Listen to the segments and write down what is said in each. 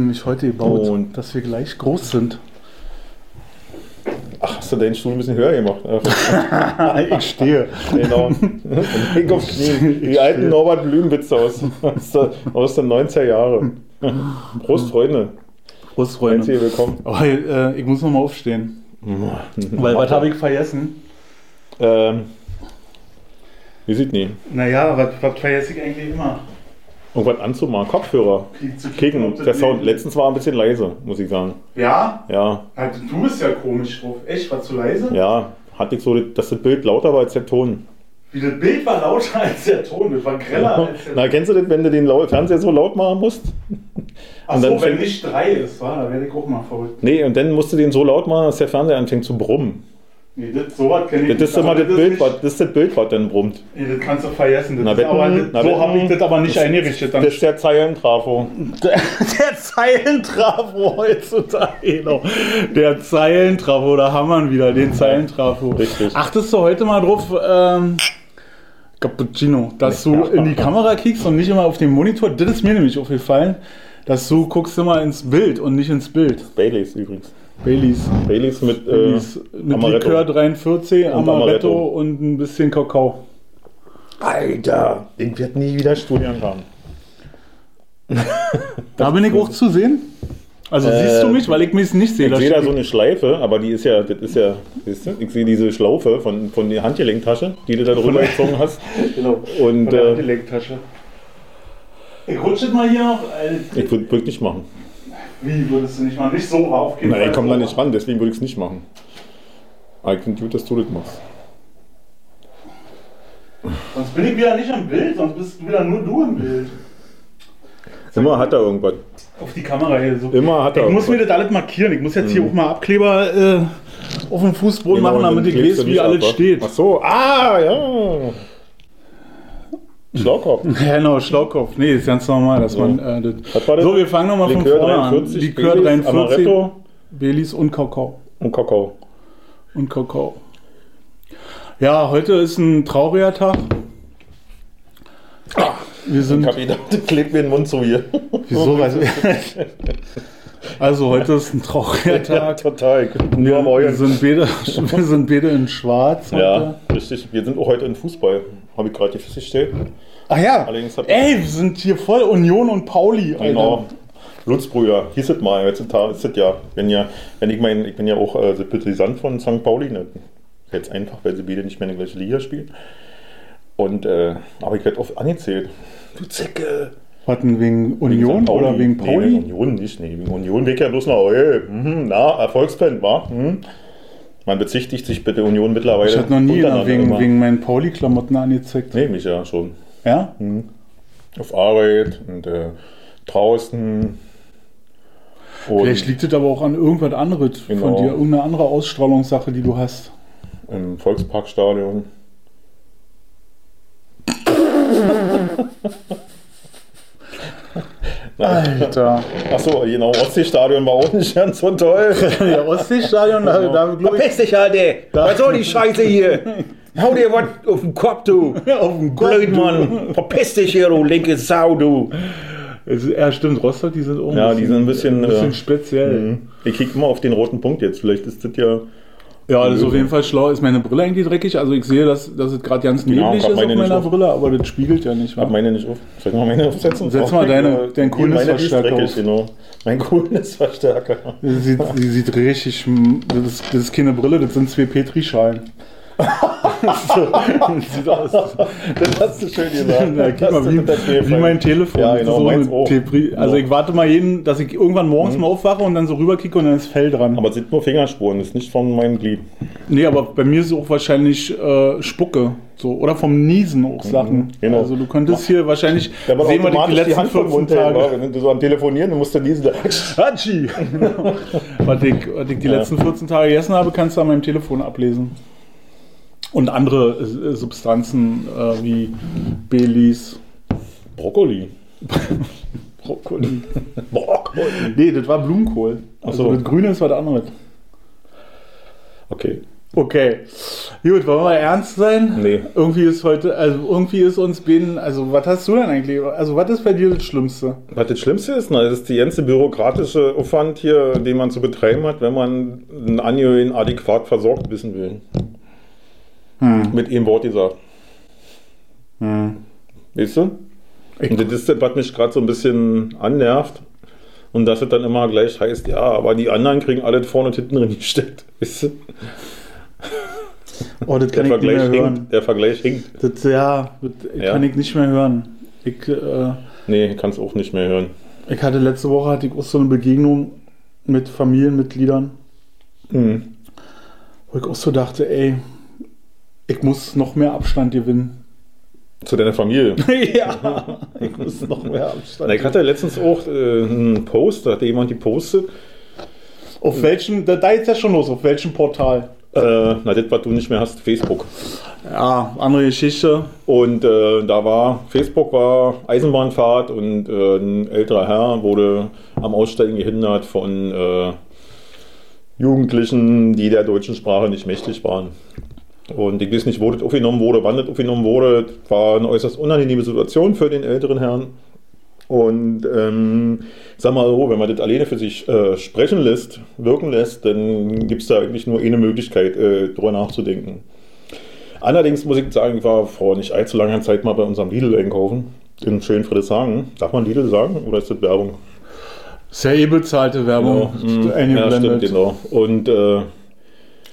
nämlich heute gebaut, Und- dass wir gleich groß sind. Ach, hast du deinen Stuhl ein bisschen höher gemacht? ich stehe. genau. Leg auf Knie. Die alten Norbert Blümwitze aus, aus, der, aus den 90er Jahren. Prost, Freunde. Prost, Freunde. Freunde. willkommen. Oh, äh, ich muss noch mal aufstehen. Weil, was habe ich vergessen? Ähm, wie sieht nie? Naja, was, was vergesse ich eigentlich immer? Irgendwas anzumachen. Kopfhörer. Kicken. Der Sound letztens war ein bisschen leise, muss ich sagen. Ja? Ja, Also, du bist ja komisch drauf. Echt, war zu leise? ja. Hatte ich so, dass das Bild lauter war als der Ton. Wie das Bild war lauter als der Ton, das war greller als der Na, kennst du das, wenn du den Fernseher so laut machen musst? Achso, wenn fängt- nicht drei ist, wa? da werde ich auch mal verrückt. Nee, und dann musst du den so laut machen, dass der Fernseher anfängt zu brummen. Nee, das, sowas kenne ich Das ist immer aber das Bild, was, das ist das Bild, was dann brummt. Nee, das kannst du vergessen. Das Na, ist aber, das, na, so habe ich das aber nicht eingerichtet. Dann Das ist der Zeilentrafo. Der, der Zeilentrafo heutzutage, genau. Der Zeilentrafo, da haben wir ihn wieder, den Zeilentrafo. Richtig. Achtest du heute mal drauf, ähm, Cappuccino, dass du in die Kamera kickst und nicht immer auf den Monitor? Das ist mir nämlich aufgefallen, dass du guckst immer ins Bild und nicht ins Bild. Baileys übrigens. Baileys. Baileys mit, äh, Baileys mit Amaretto. Likör 43, Und Amaretto, Amaretto. und ein bisschen Kakao. Alter, ich werde nie wieder Studien haben. Da bin ich auch zu sehen. Also Äh, siehst du mich, weil ich mich nicht sehe. Ich sehe da so eine Schleife, aber die ist ja, das ist ja, siehst du? Ich sehe diese Schlaufe von, von der Handgelenktasche, die du da drüber gezogen hast. Genau. Und Von der äh, Handgelenktasche. Ich rutsche mal hier noch. Ich würde wirklich nicht machen. Wie würdest du nicht mal nicht so aufgehen? Nein, ich komme da nicht ran, deswegen würde ich es nicht machen. Aber ich finde gut, dass du das machst. Sonst bin ich wieder nicht im Bild, sonst bist wieder nur du im Bild. Immer hat er irgendwas. Auf die Kamera hier so. Immer hat er Ich muss mir irgendwas. das alles markieren. Ich muss jetzt hier auch mal Abkleber äh, auf dem Fußboden Genau, machen, damit ich weiß, du wie alles ab, steht. Ach so, ah, ja. Schlaukopf. Genau, Schlaukopf. Nee, ist ganz normal, dass So. man. Äh, das das? so, wir fangen nochmal von vorne 43, an. Likör Baileys, 43, Amaretto Baileys und Kakao. und Kakao. Und Kakao. Ja, heute ist ein trauriger Tag. Wir Ich sind. das klebt mir den Mund so hier. Wieso? Also heute ist ein trauriger Ja, Tag. total. Nur am Wir sind, beide, wir sind beide in Schwarz. Ja, heute. richtig. Wir sind auch heute in Fußball. Habe ich gerade festgestellt. Ach ja. Allerdings hat Ey, wir sind hier voll Union und Pauli. Alter. Genau. Blutsbrüder, hieß es mal. Heutzutage ist es ja. Wenn ja, wenn ich mein, ich bin ja auch äh, Sympathisant von St. Pauli. Ne? Jetzt einfach, weil sie beide nicht mehr in der gleichen Liga spielen. Und, äh, aber ich werde oft angezählt. Du Zicke! Was denn, wegen Union. Pauli. oder wegen Nee, Pauli? wegen Union nicht, nee. Wegen Union weg ja bloß noch, ey, mhm, na, Erfolgsfan, wa? Mhm. Man bezichtigt sich bitte Union mittlerweile. ich hatte noch nie wegen, wegen meinen Pauli-Klamotten angezeigt. Nee, mich ja schon. Ja? Auf Arbeit und äh, draußen. Und Vielleicht liegt es aber auch an irgendwas anderes von Genau. dir, irgendeine andere Ausstrahlungssache, die du hast. im Volksparkstadion. Alter. Achso, genau, Ostseestadion war auch nicht ganz so toll. Ja, Ostseestadion, da, da glaube ich, Verpiss dich, Alter! Was soll die Scheiße hier? Hau dir was auf den Kopf, du! auf dem Kopf. Blöd, Mann! Verpiss dich hier, du linke Sau, du! Es ist- Ja, stimmt, Rostock, die sind auch ein Ja, die sind ein bisschen, ein bisschen äh, speziell. Ich klicke immer auf den roten Punkt jetzt. Vielleicht ist das ja. Ja, das ist auf jeden Fall schlau. Ist meine Brille eigentlich dreckig? Also ich sehe, dass, dass es gerade ganz Genau, neblig ist auf meiner auf. Brille, aber das spiegelt ja nicht. Hab Wa? meine nicht auf. Soll ich mal meine aufsetzen? Setz mal deine- deinen die- die Coolness-Verstärker auf. Genau. Mein Coolness-Verstärker. Sie sieht, sie sieht richtig. Das ist, das ist keine Brille, das sind zwei Petrischalen. sieht aus. Das hast du schön gesagt. Na, guck mal, wie, wie mein Telefon. Ja, genau, so Also ich warte mal jeden, dass ich irgendwann morgens mal aufwache und dann so rüberkicke und dann ist Fell dran. Aber es sind nur Fingerspuren, das ist nicht von meinem Glied. nee, aber bei mir ist es auch wahrscheinlich äh, Spucke. So, oder vom Niesen auch Sachen. genau. Also du könntest hier wahrscheinlich Da war sehen wir die, automatisch die, letzten Hand vom 14 Mund her, Tage. Wenn du so am Telefonieren, dann musst du. Hatschi! was, ich, was ich die letzten 14 Tage gegessen habe, kannst du an meinem Telefon ablesen. Und andere äh, Substanzen äh, wie Baileys, Brokkoli. Brokkoli. Brokkoli. Nee, das war Blumenkohl. Also so. das Grüne ist was anderes. Okay. Okay. Gut, wollen wir ernst sein? Nee. Irgendwie ist heute, also irgendwie ist uns beiden, also was hast du denn eigentlich? Also was ist bei dir das Schlimmste? Was das Schlimmste ist, na, das ist die ganze bürokratische Aufwand hier, den man zu betreiben hat, wenn man einen Angehörigen adäquat versorgt wissen will. Mit einem Wort gesagt. Weißt du? Ich- Und das ist das, was mich gerade so ein bisschen annervt. Und dass es dann immer gleich heißt, ja, aber die anderen kriegen alles vorne und hinten drin gesteckt. Weißt du? Oh, das Der kann ich nicht mehr Vergleich, hören. hinkt, der Vergleich hinkt. Das, ja, das Ja. kann ich nicht mehr hören. Ich, äh, Nee, kannst auch nicht mehr hören. ich hatte letzte Woche hatte ich auch so eine Begegnung mit Familienmitgliedern, Mhm. wo ich auch so dachte, ey, ich muss noch mehr Abstand gewinnen. Zu deiner Familie. ja, ich muss noch mehr Abstand Na, ich hatte letztens auch äh, einen Post, da hatte jemand die postet. Auf welchem, da, da ist ja schon los, auf welchem Portal? Äh, na, das, was du nicht mehr hast, Facebook. Ja, andere Geschichte. Und äh, da war, Facebook war Eisenbahnfahrt und äh, ein älterer Herr wurde am Aussteigen gehindert von äh, Jugendlichen, die der deutschen Sprache nicht mächtig waren. Und ich weiß nicht, wo das aufgenommen wurde, wann das aufgenommen wurde. Das war eine äußerst unangenehme Situation für den älteren Herrn. Und ähm, sag mal so, wenn man das alleine für sich äh, sprechen lässt, wirken lässt, dann gibt es da eigentlich nur eine Möglichkeit, äh, drüber nachzudenken. Allerdings muss ich sagen, ich war vor nicht allzu langer Zeit mal bei unserem Lidl einkaufen. In schönen Friedrichshagen. Darf man Lidl sagen oder ist das Werbung? Sehr eh bezahlte Werbung. Mhm. Ja, stimmt, genau. Und äh,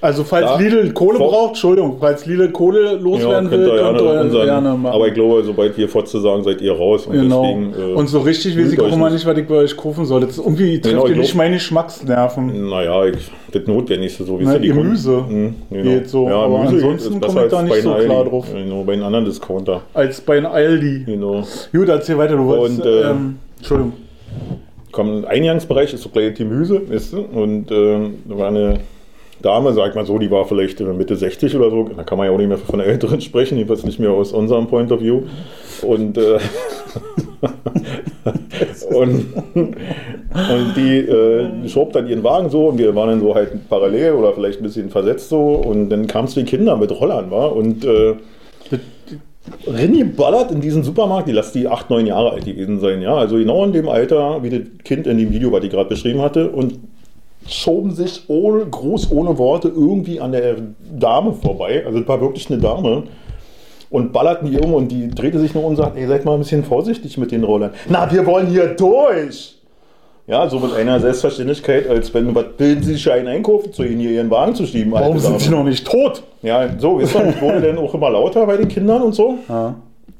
Also falls Ja, Lidl Kohle braucht, Entschuldigung, falls Lidl Kohle ja, loswerden könnt will, könnt gerne, ihr unseren, gerne machen. Aber ich glaube, sobald wir Fotze sagen, seid ihr raus. Und Genau. deswegen, äh, und so richtig weiß ich auch immer nicht. was ich bei euch kaufen soll. Das irgendwie trifft Genau, ihr ich nicht meine Geschmacksnerven. Naja, ich, das Notwendigste so wie Na, die Gemüse Kunden- Mhm, geht so, aber Gemüse ansonsten komm besser ich da nicht so klar drauf. Genau, bei einem anderen Discounter. Als bei einem Aldi. Genau. Gut, erzähl weiter, du wolltest. Und, äh, ähm, Entschuldigung. Kommt ein Eingangsbereich, ist so gleich Gemüse, weißt du? Und äh, da war eine Dame, sag mal so, die war vielleicht Mitte 60 oder so. Da kann man ja auch nicht mehr von der Älteren sprechen, jedenfalls nicht mehr aus unserem Point of View. Und, äh, und, und die äh, schob dann ihren Wagen so und wir waren dann so halt parallel oder vielleicht ein bisschen versetzt so. Und dann kamen die Kinder mit Rollern, war und äh, Renny ballert in diesen Supermarkt, die lasst die 8, 9 Jahre alt gewesen sein, ja. Also genau in dem Alter, wie das Kind in dem Video, was ich gerade beschrieben hatte, und schoben sich ohne, groß ohne Worte irgendwie an der Dame vorbei. Also es war wirklich eine Dame. Und ballerten die um und die drehte sich nur um und sagt, ey, seid mal ein bisschen vorsichtig mit den Rollern. Na, wir wollen hier durch! Ja, so mit einer Selbstverständlichkeit, als wenn, was bilden Sie sich ein einkaufen zu Ihnen, hier Ihren Wagen zu schieben? Warum sind Dame? sie noch nicht tot? Ja, so, ist dann, wurde dann auch immer lauter bei den Kindern und so. Ja.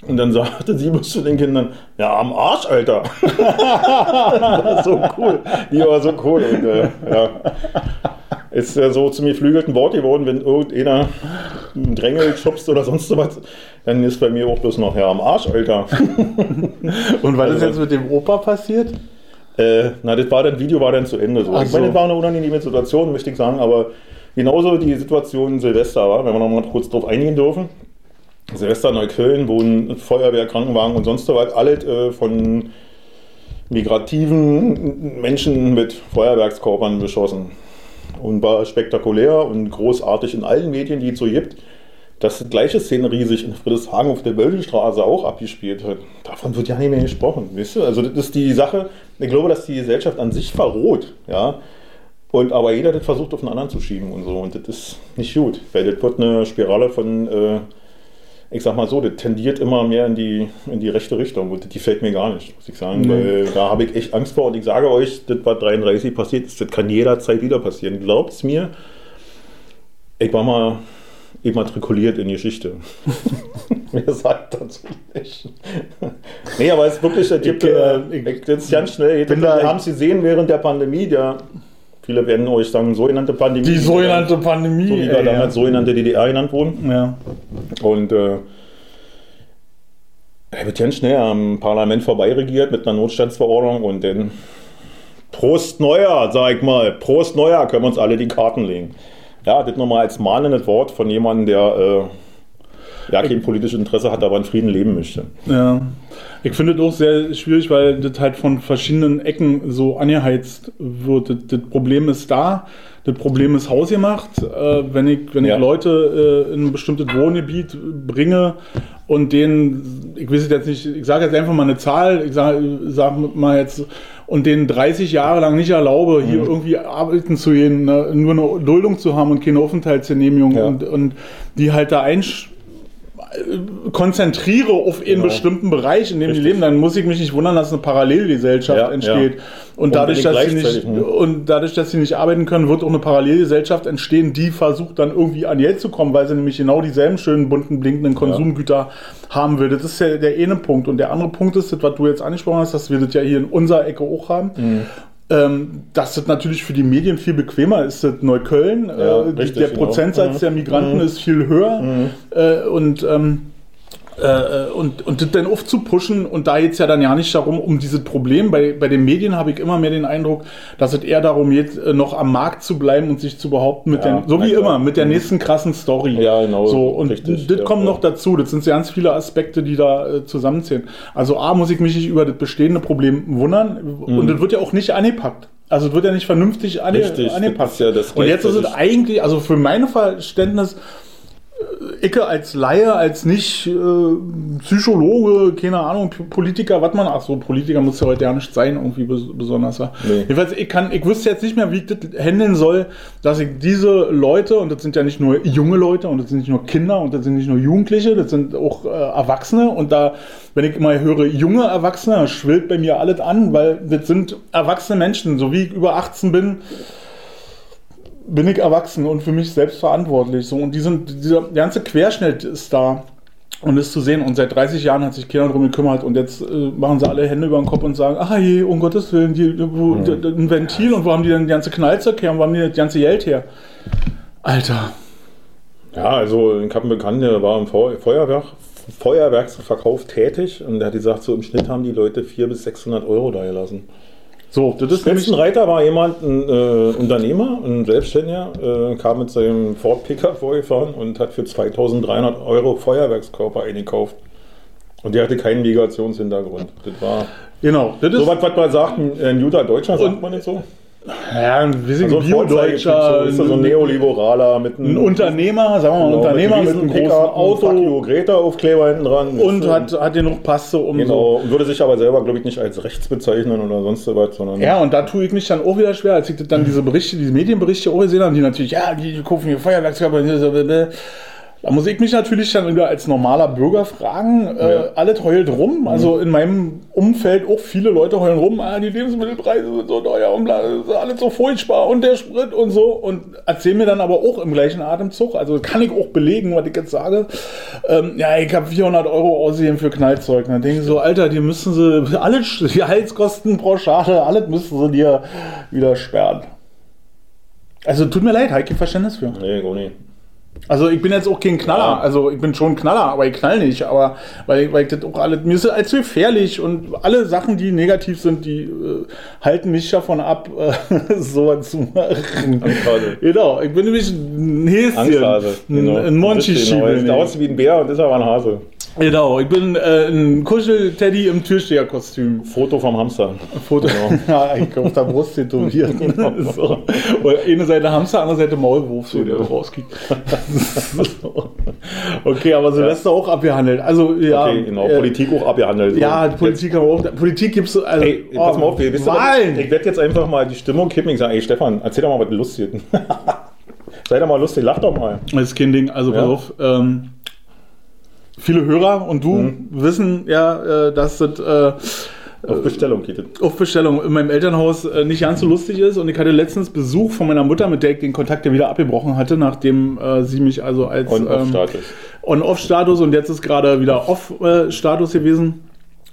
Und dann sagte sie bloß zu den Kindern, ja, am Arsch, Alter. das war so cool. Die war so cool. Und, äh, ja. Ist ja so zum geflügelten Wort geworden, wenn irgendeiner einen Drängel schubst oder sonst was, dann ist bei mir auch bloß noch, ja, am Arsch, Alter. Und was ist Also- jetzt mit dem Opa passiert? Äh, na, das war dann, Video war dann zu Ende. So. Ach Ich meine, so. das war eine unangenehme Situation, möchte ich sagen, aber genauso die Situation Silvester war, wenn wir noch mal kurz drauf eingehen dürfen. Silvester Neukölln, wo ein Feuerwehr, Krankenwagen und sonst was, alles äh, von migrativen Menschen mit Feuerwerkskörpern beschossen. Und war spektakulär und großartig in allen Medien, die es so gibt. Dass die gleiche Szenerie sich in Friedrichshagen auf der Böldenstraße auch abgespielt hat. Davon wird ja nicht mehr gesprochen, weißt du? Also das ist die Sache, ich glaube, dass die Gesellschaft an sich verroht, ja. Und aber jeder das versucht auf den anderen zu schieben und so. Und das ist nicht gut, weil das wird eine Spirale von, äh, ich sag mal so, das tendiert immer mehr in die, in die rechte Richtung. Und die fällt mir gar nicht, muss ich sagen. Nee. Weil da habe ich echt Angst vor. Und ich sage euch, das, was 33 passiert ist, das kann jederzeit wieder passieren. Glaubt es mir, ich war mal immatrikuliert in Geschichte. Wer sagt dazu nicht? nee, aber es ist wirklich, es gibt, Ich, äh, äh, ich das ist ganz schnell. wir haben es gesehen während der Pandemie, der, viele werden euch sagen, sogenannte Pandemie. Die sogenannte Pandemie. so wie wir ja. damals sogenannte DDR genannt wurden. ja. Und äh, er wird ganz schnell am Parlament vorbeiregiert mit einer Notstandsverordnung und dann Prost Neuer, sag ich mal, Prost Neuer, können wir uns alle die Karten legen. Ja, das nochmal als mahnendes Wort von jemandem, der äh, ja kein politisches Interesse hat, aber in Frieden leben möchte. Ja. Ich finde es auch sehr schwierig, weil das halt von verschiedenen Ecken so angeheizt wird. Das, das Problem ist da, das Problem ist hausgemacht. Äh, wenn ich, wenn Ja. ich Leute äh, in ein bestimmtes Wohngebiet bringe und denen, ich weiß jetzt nicht, ich sage jetzt einfach mal eine Zahl, ich sage sag mal jetzt, und denen 30 Jahre lang nicht erlaube, hier irgendwie arbeiten zu gehen, ne, nur eine Duldung zu haben und keine Aufenthaltsgenehmigung Ja. und, und die halt da einsch konzentriere auf einen Genau. bestimmten Bereich, in dem die Richtig. leben, dann muss ich mich nicht wundern, dass eine Parallelgesellschaft Ja, entsteht. ja. Und, dadurch, Unbedingt dass sie nicht, ne? und dadurch, dass sie nicht arbeiten können, wird auch eine Parallelgesellschaft entstehen, die versucht dann irgendwie an Geld zu kommen, weil sie nämlich genau dieselben schönen, bunten, blinkenden Konsumgüter haben will. Das ist ja der eine Punkt. Und der andere Punkt ist, das, was du jetzt angesprochen hast, dass wir das ja hier in unserer Ecke auch haben. Mhm. Ähm, dass das natürlich für die Medien viel bequemer ist, das Neukölln. Ja, äh, richtig, der genau. Prozentsatz Mhm. der Migranten ist viel höher. Äh, und ähm, äh, und, und das dann aufzupushen und da geht es ja dann ja nicht darum, um dieses Problem. Bei, bei den Medien habe ich immer mehr den Eindruck, dass es eher darum geht, äh, noch am Markt zu bleiben und sich zu behaupten, mit Ja, der, so wie klar. immer, mit der Mhm. nächsten krassen Story. Ja, genau, So, und richtig, das ja, kommt ja. noch dazu. Das sind ganz viele Aspekte, die da äh, zusammenzählen. Also A, muss ich mich nicht über das bestehende Problem wundern und das wird ja auch nicht angepackt. Also es wird ja nicht vernünftig ange Mhm. Richtig, ist ja und jetzt ist es eigentlich, also für mein Verständnis, Icke als Laie, als nicht äh, Psychologe, keine Ahnung, Politiker, was man, ach so, Politiker muss ja heute ja nicht sein, irgendwie bes besonders. Ja. Nee. Jedenfalls, ich kann, ich wüsste jetzt nicht mehr, wie ich das handeln soll, dass ich diese Leute, und das sind ja nicht nur junge Leute, und das sind nicht nur Kinder, und das sind nicht nur Jugendliche, das sind auch äh, Erwachsene, und da, wenn ich mal höre, junge Erwachsene, schwillt bei mir alles an, weil das sind erwachsene Menschen, so wie ich über 18 bin, bin ich erwachsen und für mich selbst verantwortlich. So, und die sind, dieser ganze Querschnitt ist da und ist zu sehen. Und seit 30 Jahren hat sich keiner darum gekümmert. Und jetzt äh, machen sie alle Hände über den Kopf und sagen, ach je, um Gottes Willen, die, wo, d- d- ein Ventil und wo haben die denn die ganze Knallzeug her und wo haben die das ganze Geld her? Alter. Ja, also ich habe einen Bekannten, der war im Feu Feuerwerk, Feuerwerksverkauf tätig und der hat gesagt, so im Schnitt haben die Leute 400 bis 600 Euro da gelassen. So, das ist Spitzenreiter war jemand, ein äh, Unternehmer, ein Selbstständiger, äh, kam mit seinem Ford Pickup vorgefahren und hat für 2300 Euro Feuerwerkskörper eingekauft. Und der hatte keinen Migrationshintergrund. Das war genau, das ist so was, was man sagt, ein, ein guter Deutscher, sagt man nicht so? Ja, ein bisschen Also ein Bio-Deutscher, so, so ein Neoliberaler mit ein Unternehmer, sagen wir mal, ein genau, Unternehmer mit einem großen Pickup, Auto Fuck you, Greta-Aufkleber hinten dran. und Ist, hat, hat genug Passe, um so Genau, und würde sich aber selber, glaube ich, nicht als rechts bezeichnen oder sonst was, sondern Ja, und da tue ich mich dann auch wieder schwer, als ich dann diese Berichte, diese Medienberichte auch gesehen habe, die natürlich, ja, die kaufen hier Feuerwerkskörper, hier so. Da muss ich mich natürlich dann wieder als normaler Bürger fragen, äh, Ja. alles heult rum, also in meinem Umfeld auch viele Leute heulen rum, ah, die Lebensmittelpreise sind so teuer und bla, ist alles so furchtbar und der Sprit und so und erzähl mir dann aber auch im gleichen Atemzug, also kann ich auch belegen, was ich jetzt sage, ähm, ja, ich habe 400 Euro ausgegeben für Knallzeug, und dann denke ich so, Alter, die müssen sie, alles, die Heizkosten pro Schale, alles müssen sie dir wieder sperren. Also tut mir leid, kein Verständnis für. Nee, gar nicht. Also ich bin jetzt auch kein Knaller, also ich bin schon ein Knaller, aber ich knall nicht, aber weil, weil ich das auch alles, mir ist das als gefährlich und alle Sachen, die negativ sind, die äh, halten mich davon ab, äh, sowas zu machen. Angsthase. Genau, ich bin nämlich ein Häschen, Angsthase. ein, ein monchi Genau. Sieht aus wie ein Bär und ist aber ein Hase. Genau, ich bin äh, ein Kuschelteddy im Türsteherkostüm. Foto vom Hamster. Foto, Genau. ja, ich auf der Brust tätowiert. so. Und eine Seite Hamster, andere Seite Maulwurf, so der rauskickt. so. Okay, aber Silvester auch abgehandelt. Also ja, Okay, genau. äh, Politik auch abgehandelt. So. Ja, Politik haben wir auch. Politik gibt's so. Also, Ey, pass mal auf, wir wissen Wahlen! ich werde jetzt einfach mal die Stimmung kippen. Ich sage, ey Stefan, erzähl doch mal was Lustiges. Sei doch mal lustig, lach doch mal. Das ist kein Ding. Also pass Ja. auf. Ähm, viele Hörer und du Mhm. wissen ja, äh, dass das äh, Auf Bestellung geht es. auf Bestellung in meinem Elternhaus äh, nicht ganz so lustig ist. Und ich hatte letztens Besuch von meiner Mutter, mit der ich den Kontakt ja wieder abgebrochen hatte, nachdem äh, sie mich also als Und auf ähm. On-Off-Status und jetzt ist gerade wieder Off-Status gewesen.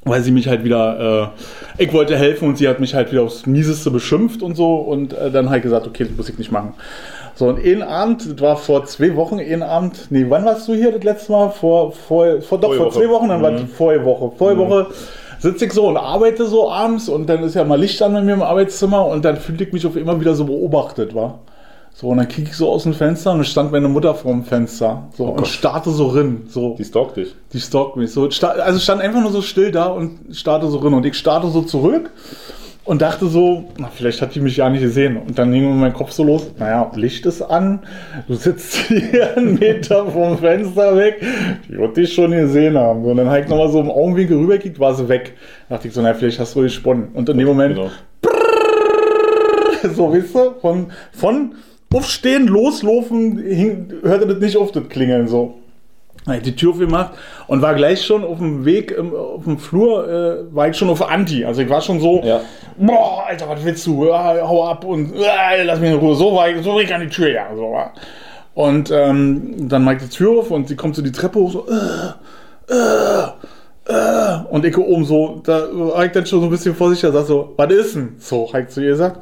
Weil sie mich halt wieder, äh, ich wollte helfen und sie hat mich halt wieder aufs Mieseste beschimpft und so. Und äh, dann ich gesagt, okay, das muss ich nicht machen. So, und einen Abend, das war vor zwei Wochen, einen Abend, nee, wann warst du hier das letzte Mal? Vor, vor, vor doch, vor zwei Wochen, dann war Mhm. das vorige Woche. Vorige Woche sitze ich so und arbeite so abends und dann ist ja mal Licht an bei mir im Arbeitszimmer und dann fühle ich mich auf immer wieder so beobachtet, war. So, und dann kicke ich so aus dem Fenster und dann stand meine Mutter vor dem Fenster. So, und Gott. starrte so rin. So, Die stalkt dich. die stalkt mich. So, also stand einfach nur so still da und starrte so rin. Und ich starte so zurück und dachte so, na, vielleicht hat die mich ja nicht gesehen. Und dann ging mir mein Kopf so los, naja, Licht ist an, du sitzt hier einen Meter vom Fenster weg, die wird dich schon gesehen haben. Und dann habe ich nochmal so im Augenwinkel rübergekickt, war sie weg. Da dachte ich so, naja, vielleicht hast du gesponnen. Und in dem Moment, Genau. so, weißt du, von, von aufstehen, loslaufen, hing, hörte das nicht auf, das Klingeln so. Hab ich die Tür aufgemacht und war gleich schon auf dem Weg, im, auf dem Flur, äh, war ich schon auf Anti. Also ich war schon so, Ja. boah, Alter, was willst du? Hau ab und ah, lass mich in Ruhe. So war ich, so war ich an die Tür, ja. So war. Und ähm, dann mache ich die Tür auf und sie kommt so die Treppe hoch, so, äh, äh, äh, und ich oben so, da war ich dann schon so ein bisschen vorsichtig, sag so, was ist denn? So, hab ich zu ihr gesagt.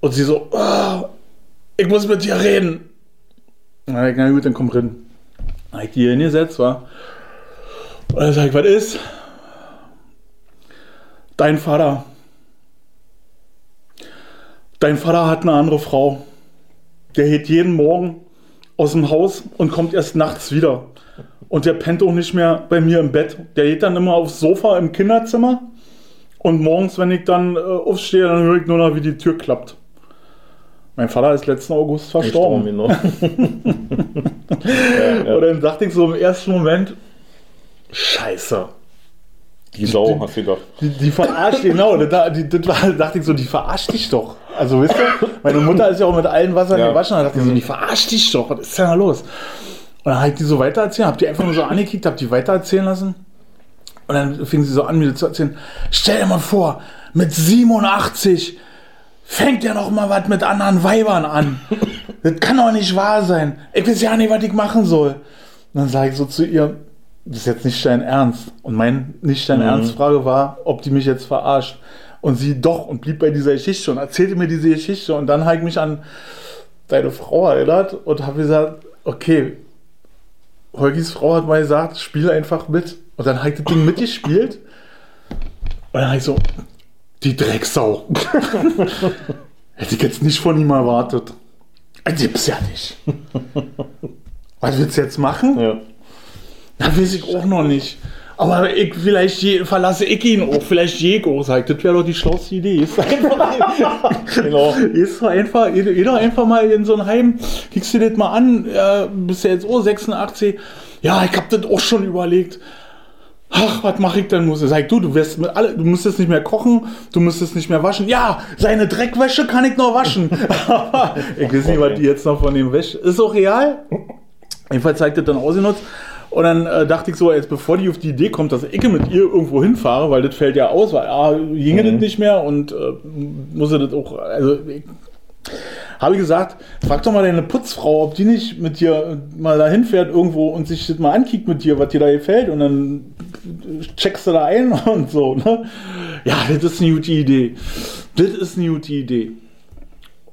Und sie so, äh, ich muss mit dir reden. Na, na gut, dann komm rein. Dann hab ich die hingesetzt, war. Und dann sag ich, was ist? Dein Vater. Dein Vater hat eine andere Frau. Der geht jeden Morgen aus dem Haus und kommt erst nachts wieder. Und der pennt auch nicht mehr bei mir im Bett. Der geht dann immer aufs Sofa im Kinderzimmer. Und morgens, wenn ich dann äh, aufstehe, dann höre ich nur noch, wie die Tür klappt. Mein Vater ist letzten August verstorben. Ja, ja. Und dann dachte ich so im ersten Moment, Scheiße. Die Sau, hast du gedacht. Die, die verarscht, genau, da, die, das war, dachte ich so, die verarscht dich doch. Also, wisst ihr, meine Mutter ist ja auch mit allen Wassern Ja. gewaschen, da dachte ich so, die verarscht dich doch, was ist denn da los? Und dann habe ich die so weitererzählt, habe die einfach nur so angekickt, habe die weitererzählen lassen. Und dann fing sie so an, mir zu erzählen, stell dir mal vor, mit 87 fängt ja noch mal was mit anderen Weibern an. Das kann doch nicht wahr sein. Ich weiß ja nicht, was ich machen soll. Und dann sage ich so zu ihr, das ist jetzt nicht dein Ernst. Und mein nicht dein Ernst-Frage war, ob die mich jetzt verarscht. Und sie doch und blieb bei dieser Geschichte und erzählte mir diese Geschichte. Und dann habe ich mich an deine Frau erinnert und habe gesagt, okay, Holgis Frau hat mal gesagt, spiele einfach mit. Und dann habe ich das Ding mitgespielt. Und dann habe ich so, die Drecksau. Hätte ich jetzt nicht von ihm erwartet. Das gibt's ja nicht. Was willst du jetzt machen? Ja. Da weiß ich auch noch nicht. Aber ich, vielleicht je, verlasse ich ihn auch, vielleicht Jego, sagt, das wäre doch die schlauste Idee. Ist einfach, Genau. ist doch einfach, doch einfach mal in so ein Heim, kickst dir das mal an, ja, bist ja jetzt oh 86, ja, ich hab das auch schon überlegt. Ach, was mache ich denn? Muss ich sag, du, du wirst mit alle, du müsstest nicht mehr kochen, du müsstest nicht mehr waschen. Ja, seine Dreckwäsche kann ich noch waschen. Aber ich weiß nicht, was die jetzt noch von dem wäscht. Ist auch real. Jedenfalls zeigt das dann ausgenutzt. Und dann äh, dachte ich so, jetzt bevor die auf die Idee kommt, dass ich mit ihr irgendwo hinfahre, weil das fällt ja aus, weil A, ginge das nicht mehr und äh, muss er das auch, also habe ich gesagt, frag doch mal deine Putzfrau, ob die nicht mit dir mal dahin fährt irgendwo und sich das mal ankickt mit dir, was dir da gefällt und dann checkst du da ein und so. Ne? Ja, das ist eine gute Idee. Das ist eine gute Idee.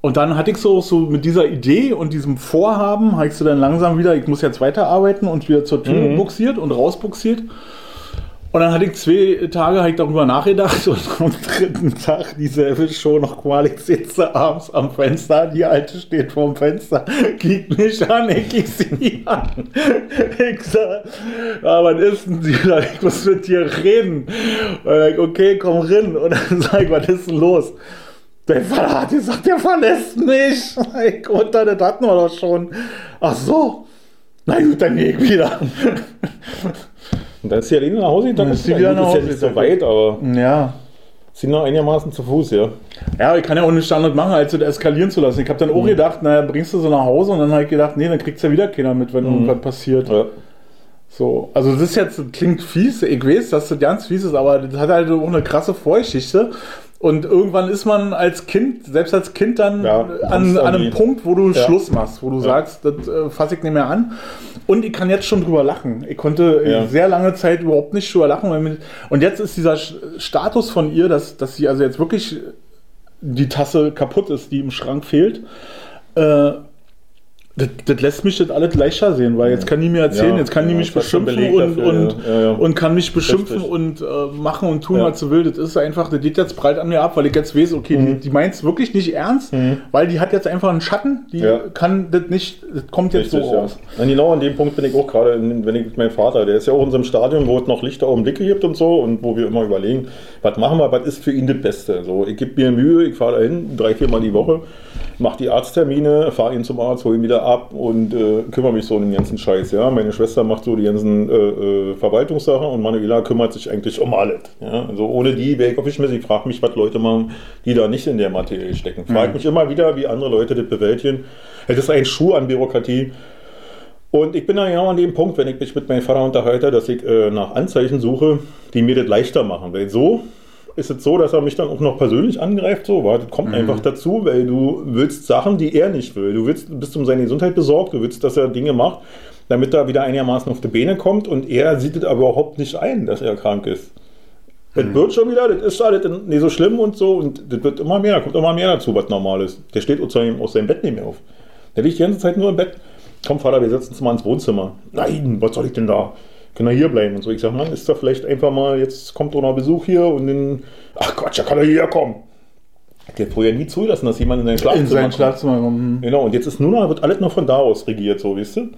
Und dann hatte ich so, so mit dieser Idee und diesem Vorhaben, habe ich so dann langsam wieder, ich muss jetzt weiterarbeiten und wieder zur Tür buxiert und rausbuxiert. Und dann hatte ich zwei Tage ich darüber nachgedacht und am dritten Tag dieselbe Show noch. Ich sitze abends am Fenster, die Alte steht vorm Fenster, kiegt mich an, ich kick sie an. Ich sag, ja, was ist denn sie? Ich muss mit dir reden. Und ich, okay, komm rein. Und dann sag ich, was ist denn los? Der Vater hat gesagt, der verlässt mich. Ich, und dann, das hatten wir doch schon. Ach so. Na gut, dann gehe ich wieder. Und dann ist sie alleine nach Hause gegangen. Dann ist sie wieder nach Das Hause ist ja nicht so weit, aber Ja. sind noch einigermaßen zu Fuß, ja. Ja, ich kann ja auch nichts anderes machen, als das eskalieren zu lassen. Ich habe dann auch gedacht, naja, bringst du sie nach Hause und dann habe ich gedacht, nee, dann kriegt's ja wieder keiner mit, wenn irgendwas passiert. ja. So, also das ist jetzt, das klingt fies, ich weiß, dass das ganz fies ist, aber das hat halt auch eine krasse Vorgeschichte. Und irgendwann ist man als Kind, selbst als Kind dann Ja, an, an einem Punkt, wo du Ja. Schluss machst, wo du sagst, das äh, fasse ich nicht mehr an. Und ich kann jetzt schon drüber lachen. Ich konnte äh, Ja. sehr lange Zeit überhaupt nicht drüber lachen. Mir, und jetzt ist dieser Status von ihr, dass, dass sie also jetzt wirklich die Tasse kaputt ist, die im Schrank fehlt. Äh, Das, das lässt mich das alles leichter sehen, weil jetzt kann die mir erzählen, Ja, jetzt kann die ja, mich hast du beschimpfen und, dafür, und, ja, ja. und kann mich beschimpfen Richtig. und äh, machen und tun, Ja. was sie will. Das ist einfach, das geht jetzt breit an mir ab, weil ich jetzt weiß, okay, die, die meint es wirklich nicht ernst, weil die hat jetzt einfach einen Schatten, die Mhm. Ja. kann das nicht, das kommt jetzt Richtig, so ja. raus. Und genau an dem Punkt bin ich auch gerade, wenn ich mit meinem Vater, der ist ja auch in so einem Stadion, wo es noch Lichter Augenblicke gibt und so und wo wir immer überlegen, was machen wir, was ist für ihn das Beste. So, ich gebe mir Mühe, ich fahre dahin, drei, vier Mal die Woche, mache die Arzttermine, fahre ihn zum Arzt, hole ihn wieder ab und äh, kümmere mich so um den ganzen Scheiß. Ja? Meine Schwester macht so die ganzen äh, äh, Verwaltungssachen und Manuela kümmert sich eigentlich um alles. Ja? Also ohne die wäre ich auf ich Ich frage mich, was Leute machen, die da nicht in der Materie stecken. Frage mich immer wieder, wie andere Leute das bewältigen. Es ist ein Schuh an Bürokratie. Und ich bin da genau an dem Punkt, wenn ich mich mit meinem Vater unterhalte, dass ich äh, nach Anzeichen suche, die mir das leichter machen. Weil so ist es so, dass er mich dann auch noch persönlich angreift. So, weil das kommt einfach dazu, weil du willst Sachen, die er nicht will. Du willst, bist um seine Gesundheit besorgt, du willst, dass er Dinge macht, damit er wieder einigermaßen auf die Beine kommt. Und er sieht es aber überhaupt nicht ein, dass er krank ist. Das wird schon wieder, das ist alles nicht so schlimm und so. Und das wird immer mehr, kommt immer mehr dazu, was normal ist. Der steht aus seinem, aus seinem Bett nicht mehr auf. Der liegt die ganze Zeit nur im Bett. Komm, Vater, wir setzen uns mal ins Wohnzimmer. Nein, was soll ich denn da? Können wir hier bleiben? Und so. Ich sag, Mann, ist da vielleicht einfach mal, jetzt kommt doch noch Besuch hier und dann, ach Quatsch, da kann er hierher kommen. Der hat vorher nie zugelassen, dass jemand in sein Schlafzimmer In sein kommt. Schlafzimmer kommen. Genau, und jetzt ist nur noch, wird alles noch von da aus regiert, so, weißt du?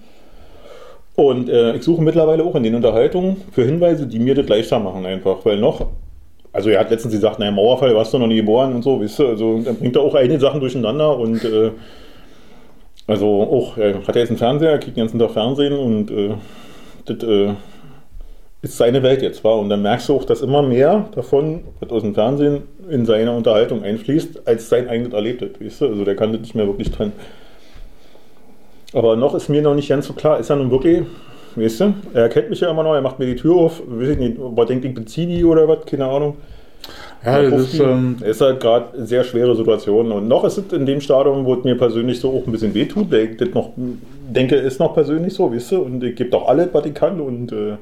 Und äh, ich suche mittlerweile auch in den Unterhaltungen für Hinweise, die mir das leichter machen, einfach. Weil noch, also er hat letztens gesagt, naja, Mauerfall warst du noch nie geboren und so, weißt du? Also dann bringt er auch einige Sachen durcheinander und äh, also auch, er hat ja jetzt einen Fernseher, er kriegt den ganzen Tag Fernsehen und äh, das äh, ist seine Welt jetzt, war. Und dann merkst du auch, dass immer mehr davon, was aus dem Fernsehen in seine Unterhaltung einfließt, als sein eigenes Erlebtes, weißt du? Also der kann das nicht mehr wirklich trennen. Aber noch ist mir noch nicht ganz so klar, ist er nun wirklich, weißt du, er kennt mich ja immer noch, er macht mir die Tür auf, weiß ich nicht, ob er denkt, ich beziehe die oder was, keine Ahnung. Ja, das ist, ähm, ist halt gerade eine sehr schwere Situation. Und noch ist es in dem Stadium, wo es mir persönlich so auch ein bisschen wehtut, weil ich das noch denke, ist noch persönlich so, weißt du, und ich gebe doch alles, was ich kann und äh,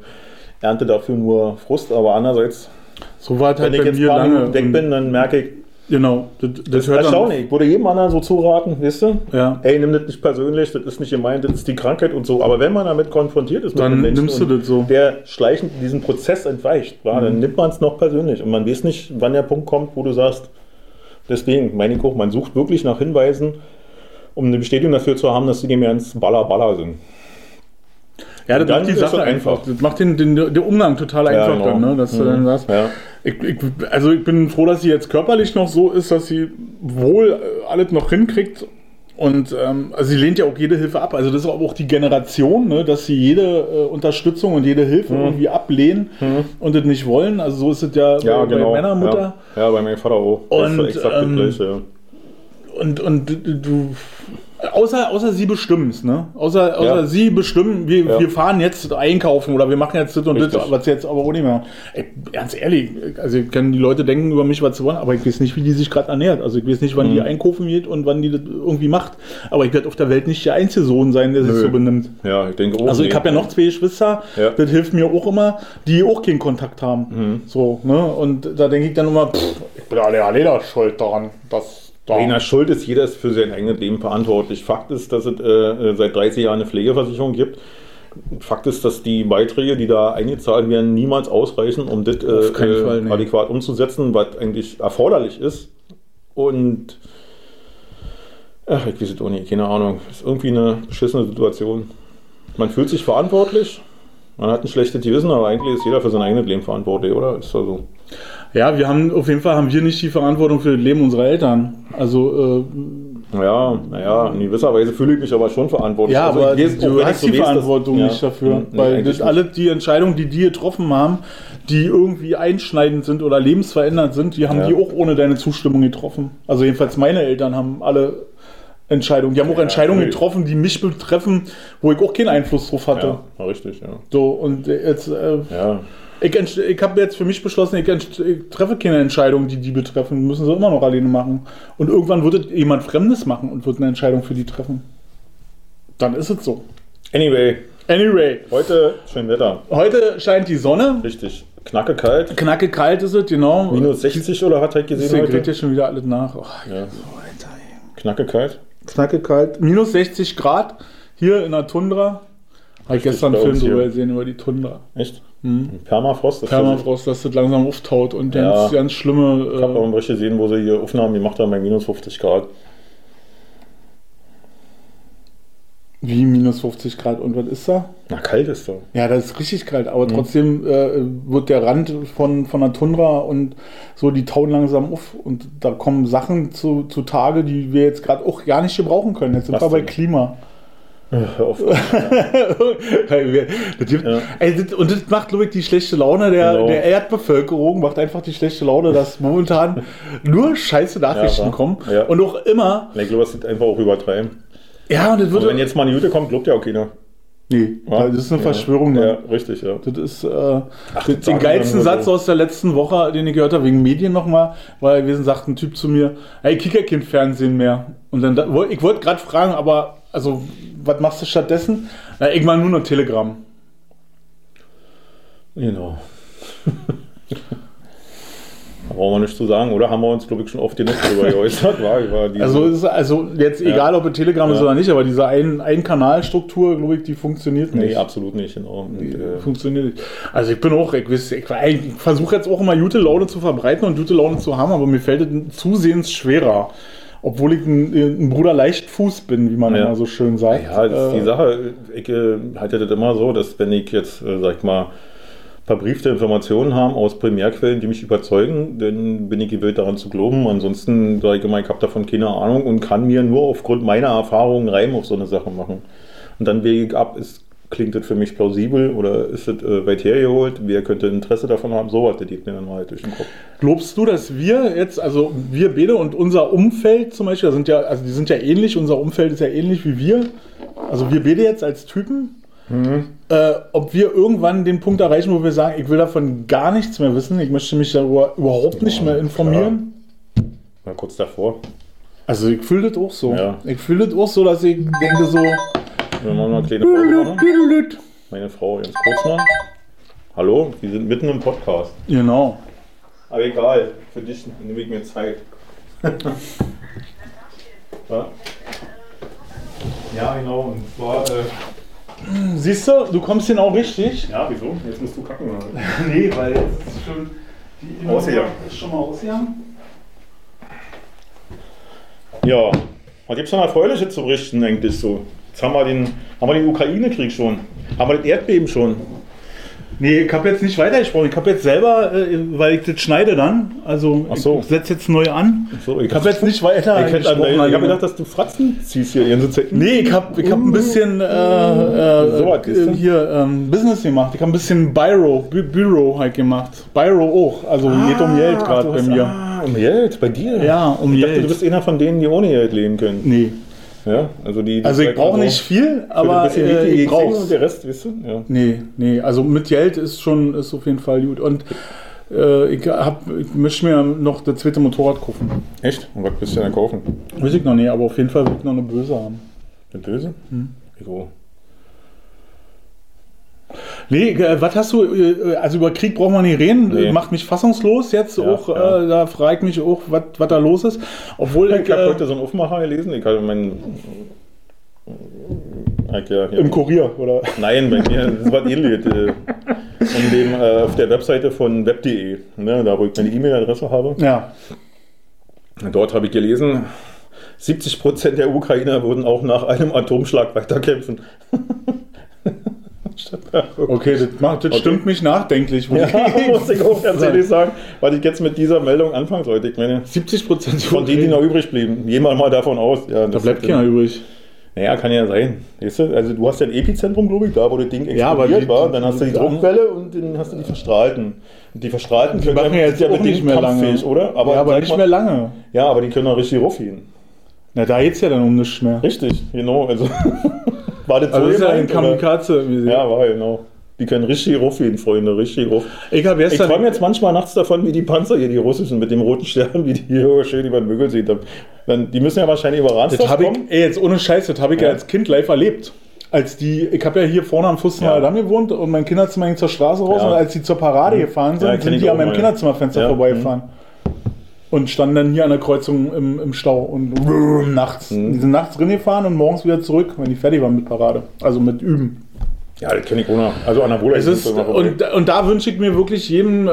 ernte dafür nur Frust. Aber andererseits, so es halt wenn ich jetzt lange. Weg bin, dann merke ich, Genau, das, das, das hört erstaunlich. Ich würde jedem anderen so zuraten, weißt du? Ja. Ey, nimm das nicht persönlich, das ist nicht gemeint, das ist die Krankheit und so. Aber wenn man damit konfrontiert ist, Dann nimmst du das so. Mhm. der schleichend diesen Prozess entweicht, war, dann nimmt man es noch persönlich. Und man weiß nicht, wann der Punkt kommt, wo du sagst, deswegen meine ich auch, man sucht wirklich nach Hinweisen, um eine Bestätigung dafür zu haben, dass die nicht mehr ins Baller-Baller sind. Ja, das macht die Sache einfach. einfach. Das macht den, den, den Umgang total Ja, einfach genau. dann, ne? dass du Mhm. dann sagst, Ja. ich, ich, also ich bin froh, dass sie jetzt körperlich noch so ist, dass sie wohl äh, alles noch hinkriegt. Und ähm, also sie lehnt ja auch jede Hilfe ab. Also das ist aber auch die Generation, ne, dass sie jede äh, Unterstützung und jede Hilfe irgendwie ablehnen und das nicht wollen. Also so ist es ja, Mhm. Ja, bei, genau. meiner Mutter. Ja. ja, bei meinem Vater auch. Und, das ist exakt ähm, das Gleiche. Ja. Und, und du- du. Außer, außer sie bestimmen's, ne? Außer, außer Ja. sie bestimmen, wir, Ja. wir fahren jetzt einkaufen oder wir machen jetzt das und das, Richtig. was jetzt aber auch nicht mehr. Ey, ganz ehrlich, also können die Leute denken über mich, was sie wollen, aber ich weiß nicht, wie die sich gerade ernährt. Also ich weiß nicht, wann Mhm. die einkaufen geht und wann die das irgendwie macht. Aber ich werde auf der Welt nicht der einzige Sohn sein, der sich Nö. so benimmt. ja, ich denke auch. Also ich habe ja noch zwei Geschwister, Ja. das hilft mir auch immer, die auch keinen Kontakt haben. Mhm. So, ne? Und da denke ich dann immer, pff, ich bin alle, alle schuld daran, dass da. Einer Schuld ist, jeder ist für sein eigenes Leben verantwortlich. Fakt ist, dass es äh, seit 30 Jahren eine Pflegeversicherung gibt. Fakt ist, dass die Beiträge, die da eingezahlt werden, niemals ausreichen, um das äh, äh, Fall, nee. adäquat umzusetzen, was eigentlich erforderlich ist. Und ach, ich weiß es auch nicht, keine Ahnung. Ist irgendwie eine beschissene Situation. Man fühlt sich verantwortlich, man hat ein schlechtes Gewissen, aber eigentlich ist jeder für sein eigenes Leben verantwortlich, oder? Ist da so. Ja, wir haben auf jeden Fall haben wir nicht die Verantwortung für das Leben unserer Eltern. Also äh, Ja, naja, in gewisser Weise fühle ich mich aber schon verantwortlich. ja, Also aber du hast die Verantwortung ja, nicht dafür, hm, nee, weil das alle die Entscheidungen, die die getroffen haben, die irgendwie einschneidend sind oder lebensverändernd sind, die haben Ja. die auch ohne deine Zustimmung getroffen. Also jedenfalls meine Eltern haben alle Entscheidungen. Die haben auch Entscheidungen natürlich. getroffen, die mich betreffen, wo ich auch keinen Einfluss drauf hatte. Ja, ja, richtig, ja. So und jetzt äh, Ja, Ich, ich habe jetzt für mich beschlossen, ich, ich treffe keine Entscheidungen, die die betreffen. Müssen sie immer noch alleine machen. Und irgendwann wird es jemand Fremdes machen und wird eine Entscheidung für die treffen. Dann ist es so. anyway, Anyway, heute schön Wetter. heute scheint die Sonne. Richtig. Knacke kalt. Knacke kalt ist es, genau. Minus 60 oder hat halt Das gesehen heute? ja schon wieder alles nach. Oh, Ja. Alter, ey. Knacke kalt. knackekalt. Minus 60 Grad hier in der Tundra. Habe ich gestern einen Film drüber gesehen über die Tundra. Echt? Permafrost? Das ist- Permafrost, dass das langsam auftaut und Ja. ganz, ganz schlimme. Ich habe auch Äh, einen Bericht gesehen, wo sie hier Aufnahmen gemacht haben bei minus 50 Grad. wie minus 50 Grad und was ist da? Na, kalt ist doch. Ja, das ist richtig kalt, aber Mhm. trotzdem äh, wird der Rand von, von der Tundra und so, die tauen langsam auf und da kommen Sachen zu, zu Tage, die wir jetzt gerade auch gar nicht gebrauchen können. Jetzt sind Was wir bei denn? Klima. Hör auf. das gibt, Ja. ey, das, und das macht, glaube ich, die schlechte Laune der, Genau. der Erdbevölkerung, macht einfach die schlechte Laune, dass momentan nur scheiße Nachrichten Ja, kommen Ja. und auch immer, Ich glaube, das ist einfach auch übertreiben. ja, und das Aber wenn wird. jetzt mal eine Jute kommt, glaubt ja auch keiner. Nee, das ist eine. Verschwörung. ne? Ja, richtig, ja. Das ist äh, Ach, den, das den geilsten Satz so. aus der letzten Woche, den ich gehört habe, wegen Medien nochmal, weil gewesen sagt ein Typ zu mir, hey, Kickerkind Fernsehen mehr. Und dann, ich wollte gerade fragen, aber, also, was machst du stattdessen? Na, irgendwann nur noch Telegram. Genau. da brauchen wir nichts zu sagen, oder? Haben wir uns, glaube ich, schon oft genug darüber geäußert. War, über diese, Also, ist also jetzt egal, ob es Telegram ist Ja. oder nicht, aber diese ein, Ein-Kanal-Struktur, glaube ich, die funktioniert nicht. nee, absolut nicht, genau. Die äh, funktioniert nicht. Also ich bin auch, ich, weiß- ich, ich versuche jetzt auch immer gute Laune zu verbreiten und gute Laune zu haben, aber mir fällt es zusehends schwerer. Obwohl ich ein, ein Bruder Leichtfuß bin, wie man Ja. immer so schön sagt. Ja, das ist die Äh, Sache. Ich äh, halte das immer so, dass wenn ich jetzt, äh, sag ich mal, verbriefte Informationen habe aus Primärquellen, die mich überzeugen, dann bin ich gewillt daran zu glauben. Ansonsten sage ich immer, ich habe davon keine Ahnung und kann mir nur aufgrund meiner Erfahrungen Reim auf so eine Sache machen. Und dann wäge ich ab, ist, klingt das für mich plausibel oder ist das äh, weit hergeholt? Wer könnte Interesse davon haben? So das geht mir dann mal halt durch den Kopf. Glaubst du, dass wir jetzt, also wir beide und unser Umfeld zum Beispiel, sind ja, also die sind ja ähnlich, unser Umfeld ist ja ähnlich wie wir. Also wir beide jetzt als Typen, äh, ob wir irgendwann den Punkt erreichen, wo wir sagen, ich will davon gar nichts mehr wissen, ich möchte mich darüber überhaupt nicht mehr informieren. Mal kurz davor. Also ich fühle das auch so. Ja. Ich fühle das auch so, dass ich denke so. Wir machen mal eine kleine Pause machen. Meine Frau ganz kurz mal. Hallo, wir sind mitten im Podcast. Genau. Aber egal, für dich nehme ich mir Zeit. ja? ja, genau. Und zwar, äh, Siehst du, du kommst genau richtig. ja, wieso? Jetzt musst du kacken. Oder? Nee, weil jetzt ist schon die Ausgegangen. ist schon mal ausgegangen. Ja, was gibt es noch Erfreuliches zu berichten eigentlich so? Jetzt haben wir den, haben wir den Ukraine-Krieg schon. Haben wir das Erdbeben schon. Nee, ich habe jetzt nicht weitergesprochen. Ich habe jetzt selber, äh, weil ich das schneide dann, also Ach so. ich setze jetzt neu an. So, Ich habe jetzt nicht weiter ich gesprochen. ich hab gedacht, dass du Fratzen ziehst hier ganze Zeit. Nee, ich habe ich hab ein bisschen äh, äh, So äh, hier ähm, Business gemacht. Ich habe ein bisschen Büro, Bü Büro halt gemacht. Büro auch. Also geht um Geld gerade bei mir. Ah, um Geld, bei dir? Ja, um Ich dachte, Geld. du bist einer von denen, die ohne Geld leben können. Nee. Ja, also die, die Also ich brauche nicht viel, aber ein äh, ich brauche und der Rest, weißt du? Ja. Nee, nee, also mit Geld ist schon ist auf jeden Fall gut. Und äh, ich, hab, ich möchte mir noch das zweite Motorrad kaufen. Echt? Und was bist du denn kaufen? Weiß ich noch nicht, aber auf jeden Fall will ich noch eine Böse haben. Eine Böse? Hm. Jo. Nee, äh, was hast du, äh, also über Krieg brauchen wir nicht reden, Nee. Macht mich fassungslos jetzt Ja, auch, ja. Äh, da frage ich mich auch, was da los ist. Obwohl ich, Ich habe äh, heute so einen Aufmacher gelesen. Ich habe meinen. Ja, im Kurier, oder? Nein, bei mir das ist was ähnliches. äh, dem, äh, auf der Webseite von web.de, ne, da wo ich meine E-Mail-Adresse habe. Ja. Dort habe ich gelesen, 70% der Ukrainer würden auch nach einem Atomschlag weiterkämpfen. Okay, das, macht, das Okay. stimmt mich nachdenklich. Ja, muss ich auch ganz ehrlich sagen, was ich jetzt mit dieser Meldung anfangen sollte. Ich meine, 70 Prozent von denen, die noch übrig blieben, gehen wir mal davon aus. Ja, Da bleibt keiner übrig. Naja, kann ja sein. Weißt du? Also du hast ja ein Epizentrum, glaube ich, da wo das Ding explodiert Ja, aber die- war. Dann hast du die Druckwelle und dann hast du die Verstrahlten. Und die Verstrahlten Die machen ja jetzt auch nicht mehr lange. oder? Aber, ja, aber nicht mal- mehr lange. Ja, aber die können auch richtig raufgehen. Na, da geht's ja dann um nichts mehr. Richtig, genau. Also war das so Also das ist ja ein? Kamikaze. Ja, war genau. Die können richtig raufgehen, Freunde, richtig rauf. Ich Ich träume jetzt manchmal nachts davon, wie die Panzer hier, die russischen mit dem roten Stern, wie die hier schön über den Mügel sieht. Dann, die müssen ja wahrscheinlich über Ransdorf habe ich, kommen. ey, jetzt ohne Scheiß, das habe ich ja. Ja. als Kind live erlebt. Als die, ich habe ja hier vorne am Fürstenwalder Ja. Damm gewohnt und mein Kinderzimmer ging zur Straße raus Ja. und als die zur Parade gefahren sind, Ja, sind die an meinem. Kinderzimmerfenster vorbeigefahren. Und standen dann hier an der Kreuzung im, im Stau und brrr, nachts. Die sind nachts drin gefahren und morgens wieder zurück, wenn die fertig waren mit Parade. Also mit Üben. Ja, das kenne ich ohne. Also Anabola Es ist, und, und da wünsche ich mir wirklich jedem äh,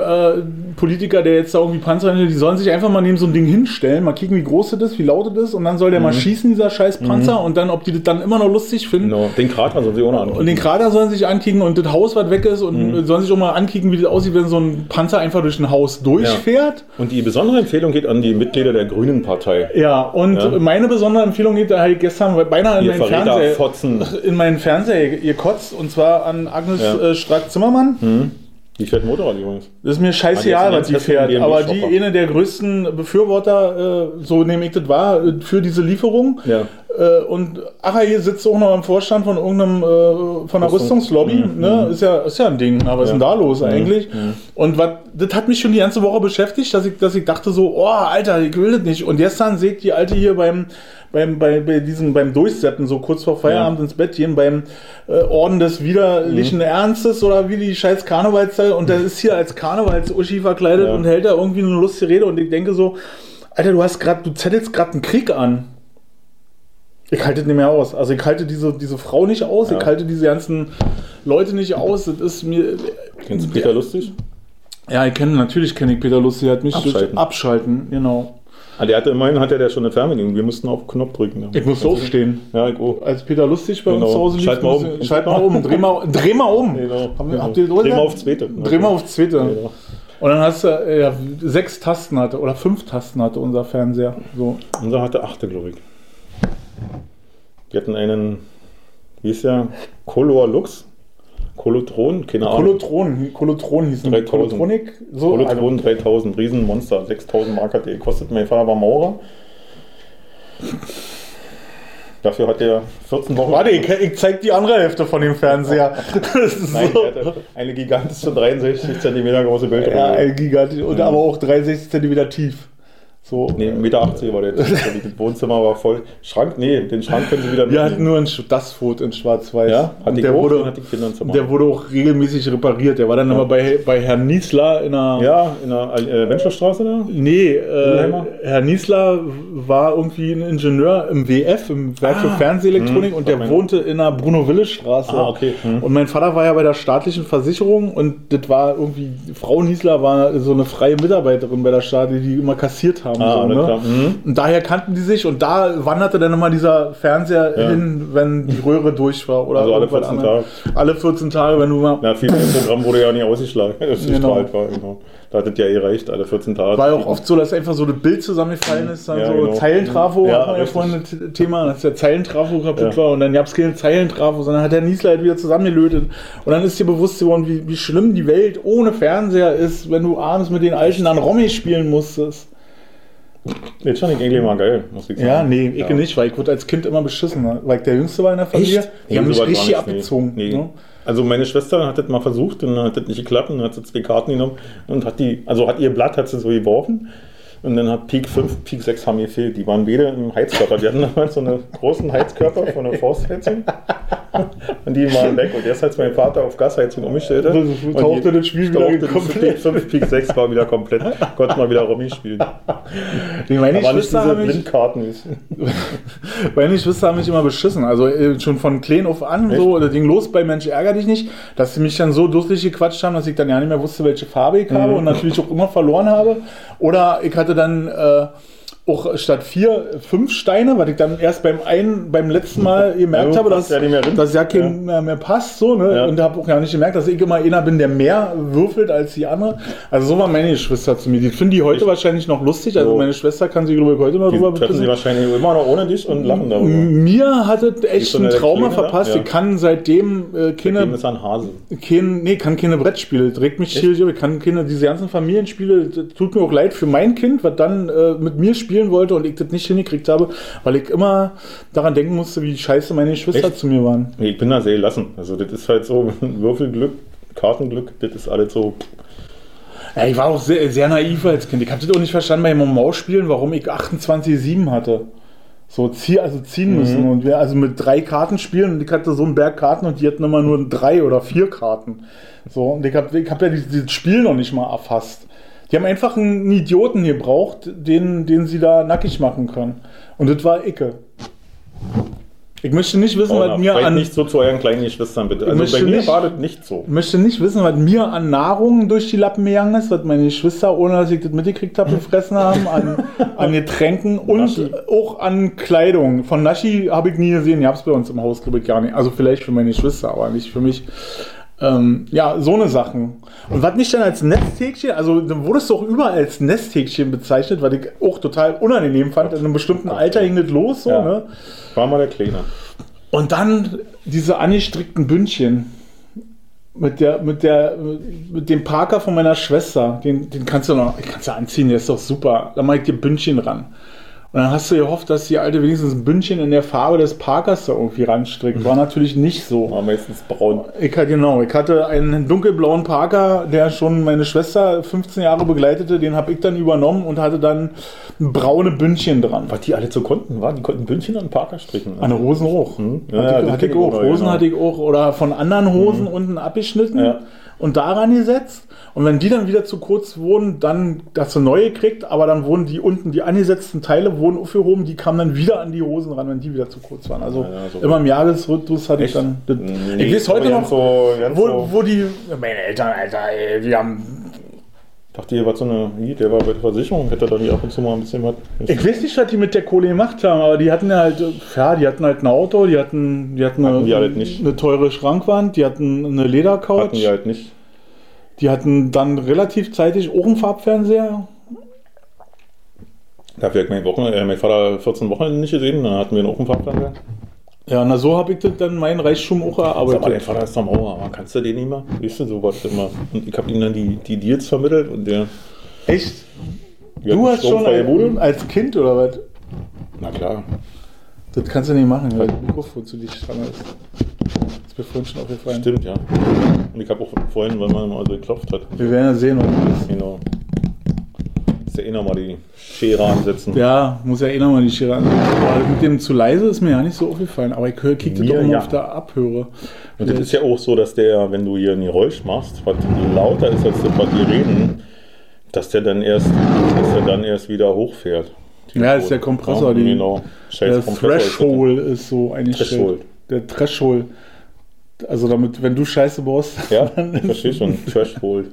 Politiker, der jetzt da irgendwie Panzer hat, die sollen sich einfach mal neben so ein Ding hinstellen, mal kicken, wie groß das ist, wie laut das ist, und dann soll der mal schießen, dieser scheiß Panzer, und dann, ob die das dann immer noch lustig finden. Genau, den Krater sollen sie ohne an. Und den Krater sollen sich ankicken und das Haus, was weg ist, und sollen sich auch mal ankicken, wie das aussieht, wenn so ein Panzer einfach durch ein Haus durchfährt. Und die besondere Empfehlung geht an die Mitglieder der Grünen Partei. Ja, und Ja. meine besondere Empfehlung geht, da ich gestern beinahe in Ihr meinen Verräter, Fernseher, Fotzen. in meinen Fernseher gekotzt, und zwar an Agnes Ja. äh, Strack-Zimmermann. Die fährt Motorrad übrigens. Das ist mir scheißegal, was die fährt. Aber die eine der größten Befürworter, äh, so nehme ich das wahr, äh, für diese Lieferung. Ja. Äh, und Acher hier sitzt auch noch im Vorstand von irgendeinem, von der Rüstungs- Rüstungslobby. Mhm. Ne? Ist, ja, ist ja ein Ding. Aber was ist denn da los eigentlich? Und was, das hat mich schon die ganze Woche beschäftigt, dass ich, dass ich dachte so, oh, Alter, ich will das nicht. Und gestern seht die Alte hier beim, beim, bei, bei diesem, beim Durchsetzen, so kurz vor Feierabend Ja. ins Bett gehen, beim äh, Orden des widerlichen Ernstes oder wie die scheiß Karnevalszeit und der ist hier als Karnevals-Uschi verkleidet Ja. und hält da irgendwie eine lustige Rede und ich denke so, Alter, du hast gerade, du zettelst gerade einen Krieg an. Ich halte nicht mehr aus. Also ich halte diese, diese Frau nicht aus, Ja. ich halte diese ganzen Leute nicht aus. Das ist mir. Kennst du Peter Lustig? Ja, ich kenne, natürlich kenne ich Peter Lustig, er hat mich durch Abschalten. abschalten, genau. Ah, der hatte immerhin hatte der schon eine Fernbedienung. Wir mussten auf Knopf drücken. Ich musste aufstehen. Ja, ich auch. Als Peter Lustig bei uns Genau. zu Hause lief, Schalt mal um. schalt mal um, dreh mal, dreh mal um. Genau. Wir- genau. Habt ihr das Dreh mal auf zweite. Dreh mal auf zweite. Genau. Und dann hast du äh, ja, sechs Tasten hatte oder fünf Tasten hatte unser Fernseher. So. Unser hatte achte, glaube ich. Wir hatten einen, wie ist der? Color Lux? Kolotron? Keine Ahnung. Kolotron, Kolotron hieß 3000. Kolotronik. So, also, Kolotron 3000, Riesenmonster, 6000 Mark hat der gekostet. Mein Vater war Maurer. Dafür hat er 14 Wochen. Warte, ich, ich zeig die andere Hälfte von dem Fernseher. Nein, so. er hatte eine gigantische 63 cm große Bildschirm. Ja, ein gigantisch. Und aber auch 63 cm tief. So. Nee, 1,80 Meter war der. Das Wohnzimmer war voll. Schrank, nee, den Schrank können Sie wieder Wir hatten nur ein, das Foto in Schwarz-Weiß. Ja, hat die der wurde, hat die Kinder zum der wurde auch regelmäßig repariert. Der war dann aber bei, bei Herrn Niesler in einer. Ja, in der äh, Wenschlerstraße da? Nee, äh? Herr Niesler war irgendwie ein Ingenieur im WF, im Werk für Fernsehelektronik, und der wohnte in der Bruno-Wille-Straße. Ah, okay. Hm. Und mein Vater war ja bei der staatlichen Versicherung und das war irgendwie, Frau Niesler war so eine freie Mitarbeiterin bei der Stadt, die immer kassiert haben. Ah, so, ne? Mhm. Und daher kannten die sich und da wanderte dann immer dieser Fernseher Ja. hin, wenn die Röhre durch war. Oder Also alle irgendwas 14 anderes. Alle 14 Tage, wenn du mal. Ja, viel Programm wurde ja nicht ausgeschlagen. Das ist Genau. war, genau. Da hat es ja eh reicht, alle 14 Tage. War ja auch oft so, dass einfach so das Bild zusammengefallen ist, dann Ja, so genau. Zeilentrafo, Ja, hatten wir ja vorhin das Thema, dass der Zeilentrafo kaputt Ja. war und dann gab es keine Zeilentrafo, sondern hat der Niesler halt wieder zusammengelötet. Und dann ist dir bewusst geworden, wie, wie schlimm die Welt ohne Fernseher ist, wenn du abends mit den Alten dann Romy spielen musstest. Jetzt fand ich eigentlich mal geil, muss ich sagen. Ja, nee, ich nicht, weil ich wurde als Kind immer beschissen, ne? weil ich der Jüngste war in der Familie. Die haben Nee, mich weit war richtig abgezogen. Nee. Ne? Also meine Schwester hat das mal versucht und dann hat das nicht geklappt und dann hat sie zwei Karten genommen und hat die, also hat ihr Blatt hat sie so geworfen und dann hat Peak 5, Peak 6 haben gefehlt. Die waren beide im Heizkörper. Die hatten damals so einen großen Heizkörper von der Forstheizung und die waren weg. Und erst als mein Vater auf Gasheizung umgestellt hat, tauchte das Spiel wieder komplett. Peak 5, Peak 6 war wieder komplett. Konnte mal wieder Rummy spielen. Nee, meine, Aber nicht Geschwister diese haben mich, Blindkarten. meine Geschwister haben mich immer beschissen. Also äh, schon von klein auf an, Echt? so, das ging los bei Mensch ärger dich nicht, dass sie mich dann so dusselig gequatscht haben, dass ich dann ja nicht mehr wusste, welche Farbe ich Mhm. habe und natürlich auch immer verloren habe. Oder ich hatte dann äh, auch statt vier, fünf Steine, weil ich dann erst beim einen, beim letzten Mal gemerkt Ja, habe, dass, ja dass ja kein Ja. Mehr, passt, so, ne? Ja. Und habe auch gar nicht gemerkt, dass ich immer einer bin, der mehr würfelt als die andere. Also so waren meine Geschwister zu mir. Die finden die heute Ich- wahrscheinlich noch lustig. Also So. meine Schwester kann sich, glaube ich, heute noch Die drüber treffen sie wahrscheinlich immer noch ohne dich und lachen darüber. Mir hat es echt ein Trauma da? verpasst. Ich kann seitdem äh, keine, ist ein Hase. kein, nee, kann keine Brettspiele. Regt mich tierisch. Ich kann keine, diese ganzen Familienspiele, tut mir auch leid für mein Kind, was dann äh, mit mir spielen wollte und ich das nicht hingekriegt habe, weil ich immer daran denken musste, wie scheiße meine Geschwister Echt? zu mir waren. Nee, ich bin da sehr gelassen. Also das ist halt so Würfelglück, Kartenglück, das ist alles so. Ja, ich war auch sehr, sehr naiv als Kind. Ich habe das auch nicht verstanden bei Maus-Spielen, warum ich 28,7 hatte. So zieh, also ziehen Mhm. müssen. Und wir also mit drei Karten spielen und ich hatte so einen Berg Karten und die hatten immer nur drei oder vier Karten. So, und ich habe ich hab ja dieses Spiel noch nicht mal erfasst. Die haben einfach einen Idioten gebraucht, den, den sie da nackig machen können. Und das war Icke. Ich möchte nicht wissen, Paula, was mir an nicht so zu euren kleinen Geschwistern, bitte. Also bei mir nicht- war das nicht so. Ich möchte nicht wissen, was mir an Nahrung durch die Lappen gegangen ist, was meine Geschwister, ohne dass ich das mitgekriegt habe, gefressen haben, an, an Getränken und Naschi. auch an Kleidung. Von Naschi habe ich nie gesehen, die habe es bei uns im Haus, glaube ich, gar nicht. Also vielleicht für meine Geschwister, aber nicht für mich. Ähm, ja, so eine Sachen. Und was nicht dann als Nesthäkchen, also dann wurdest du auch überall als Nesthäkchen bezeichnet, was ich auch total unangenehm fand. In einem bestimmten Alter ging das los, so, Ja. ne? War mal der Kleine. Und dann diese angestrickten Bündchen. Mit, der, mit, der, mit dem Parker von meiner Schwester. Den, den kannst du noch kannst du anziehen, der ist doch super. Da mach ich dir Bündchen ran. Und dann hast du gehofft, dass die Alte wenigstens ein Bündchen in der Farbe des Parkers da irgendwie ranstrickt. War natürlich nicht so. War meistens braun. Ich hatte, genau, ich hatte einen dunkelblauen Parker, der schon meine Schwester 15 Jahre begleitete. Den habe ich dann übernommen und hatte dann braune Bündchen dran. Was die alle so konnten, war, die konnten Bündchen an den Parker stricken. An den Hosen auch. Mhm. Ja, hatte, ja, hatte ich auch. Hosen genau. hatte ich auch. Oder von anderen Hosen unten abgeschnitten Ja. Und daran gesetzt. Und wenn die dann wieder zu kurz wurden, dann hast du neue gekriegt, aber dann wurden die unten, die angesetzten Teile wurden aufgehoben, die kamen dann wieder an die Hosen ran, wenn die wieder zu kurz waren. Also Ja, so. immer im Jahresrhythmus hatte ich Echt? dann. Das, Nee, ich weiß heute noch, so, wo, wo die. Meine Eltern, Alter, ey, die haben. Dachte, ihr wart so eine, der war bei der Versicherung, hätte dann hier ab und zu mal ein bisschen was. Ich weiß nicht, was die mit der Kohle gemacht haben, aber die hatten ja halt, ja, die hatten halt ein Auto, die hatten, die hatten, Hatten eine, die halt eine teure Schrankwand, die hatten eine Ledercouch. hatten die halt nicht. Die hatten dann relativ zeitig auch einen Farbfernseher. Dafür hat mein, Wochen, äh, mein Vater 14 Wochen nicht gesehen, dann hatten wir einen Ofenfarbfernseher. Ja, na so habe ich das dann meinen Reichtum auch Sag mal, dein erarbeitet. Vater ist doch Mauer, aber kannst du den nicht mal? Weißt du, so was immer. Und ich habe ihm dann die, die Deals vermittelt und der. Echt? Du hast schon ein, als Kind oder was? Na klar. Das kannst du nicht machen, weil das Mikrofon zu dicht dran ist. Das ist mir vorhin schon aufgefallen. Stimmt, ja. Und ich habe auch vorhin, wenn man mal so geklopft hat. Wir werden ja sehen, was das ist. Genau. Ist ja eh nochmal die Schere ansetzen. Ja, muss ja eh nochmal die Schere an. Aber mit dem zu leise ist mir ja nicht so aufgefallen. Aber ich höre, kick das Mir doch immer ja. auf der Abhöre. Und das ist ja auch so, dass der, wenn du hier ein Geräusch machst, was lauter ist als das, was die reden, dass der dann erst, dass der dann erst wieder hochfährt. Ja, ist der Kompressor, Ja, genau. Der Kompressor ist. Threshold ist so eingestellt. Threshold. Der Threshold. Also damit, wenn du Scheiße baust, Ja, dann ich verstehe schon. Threshold.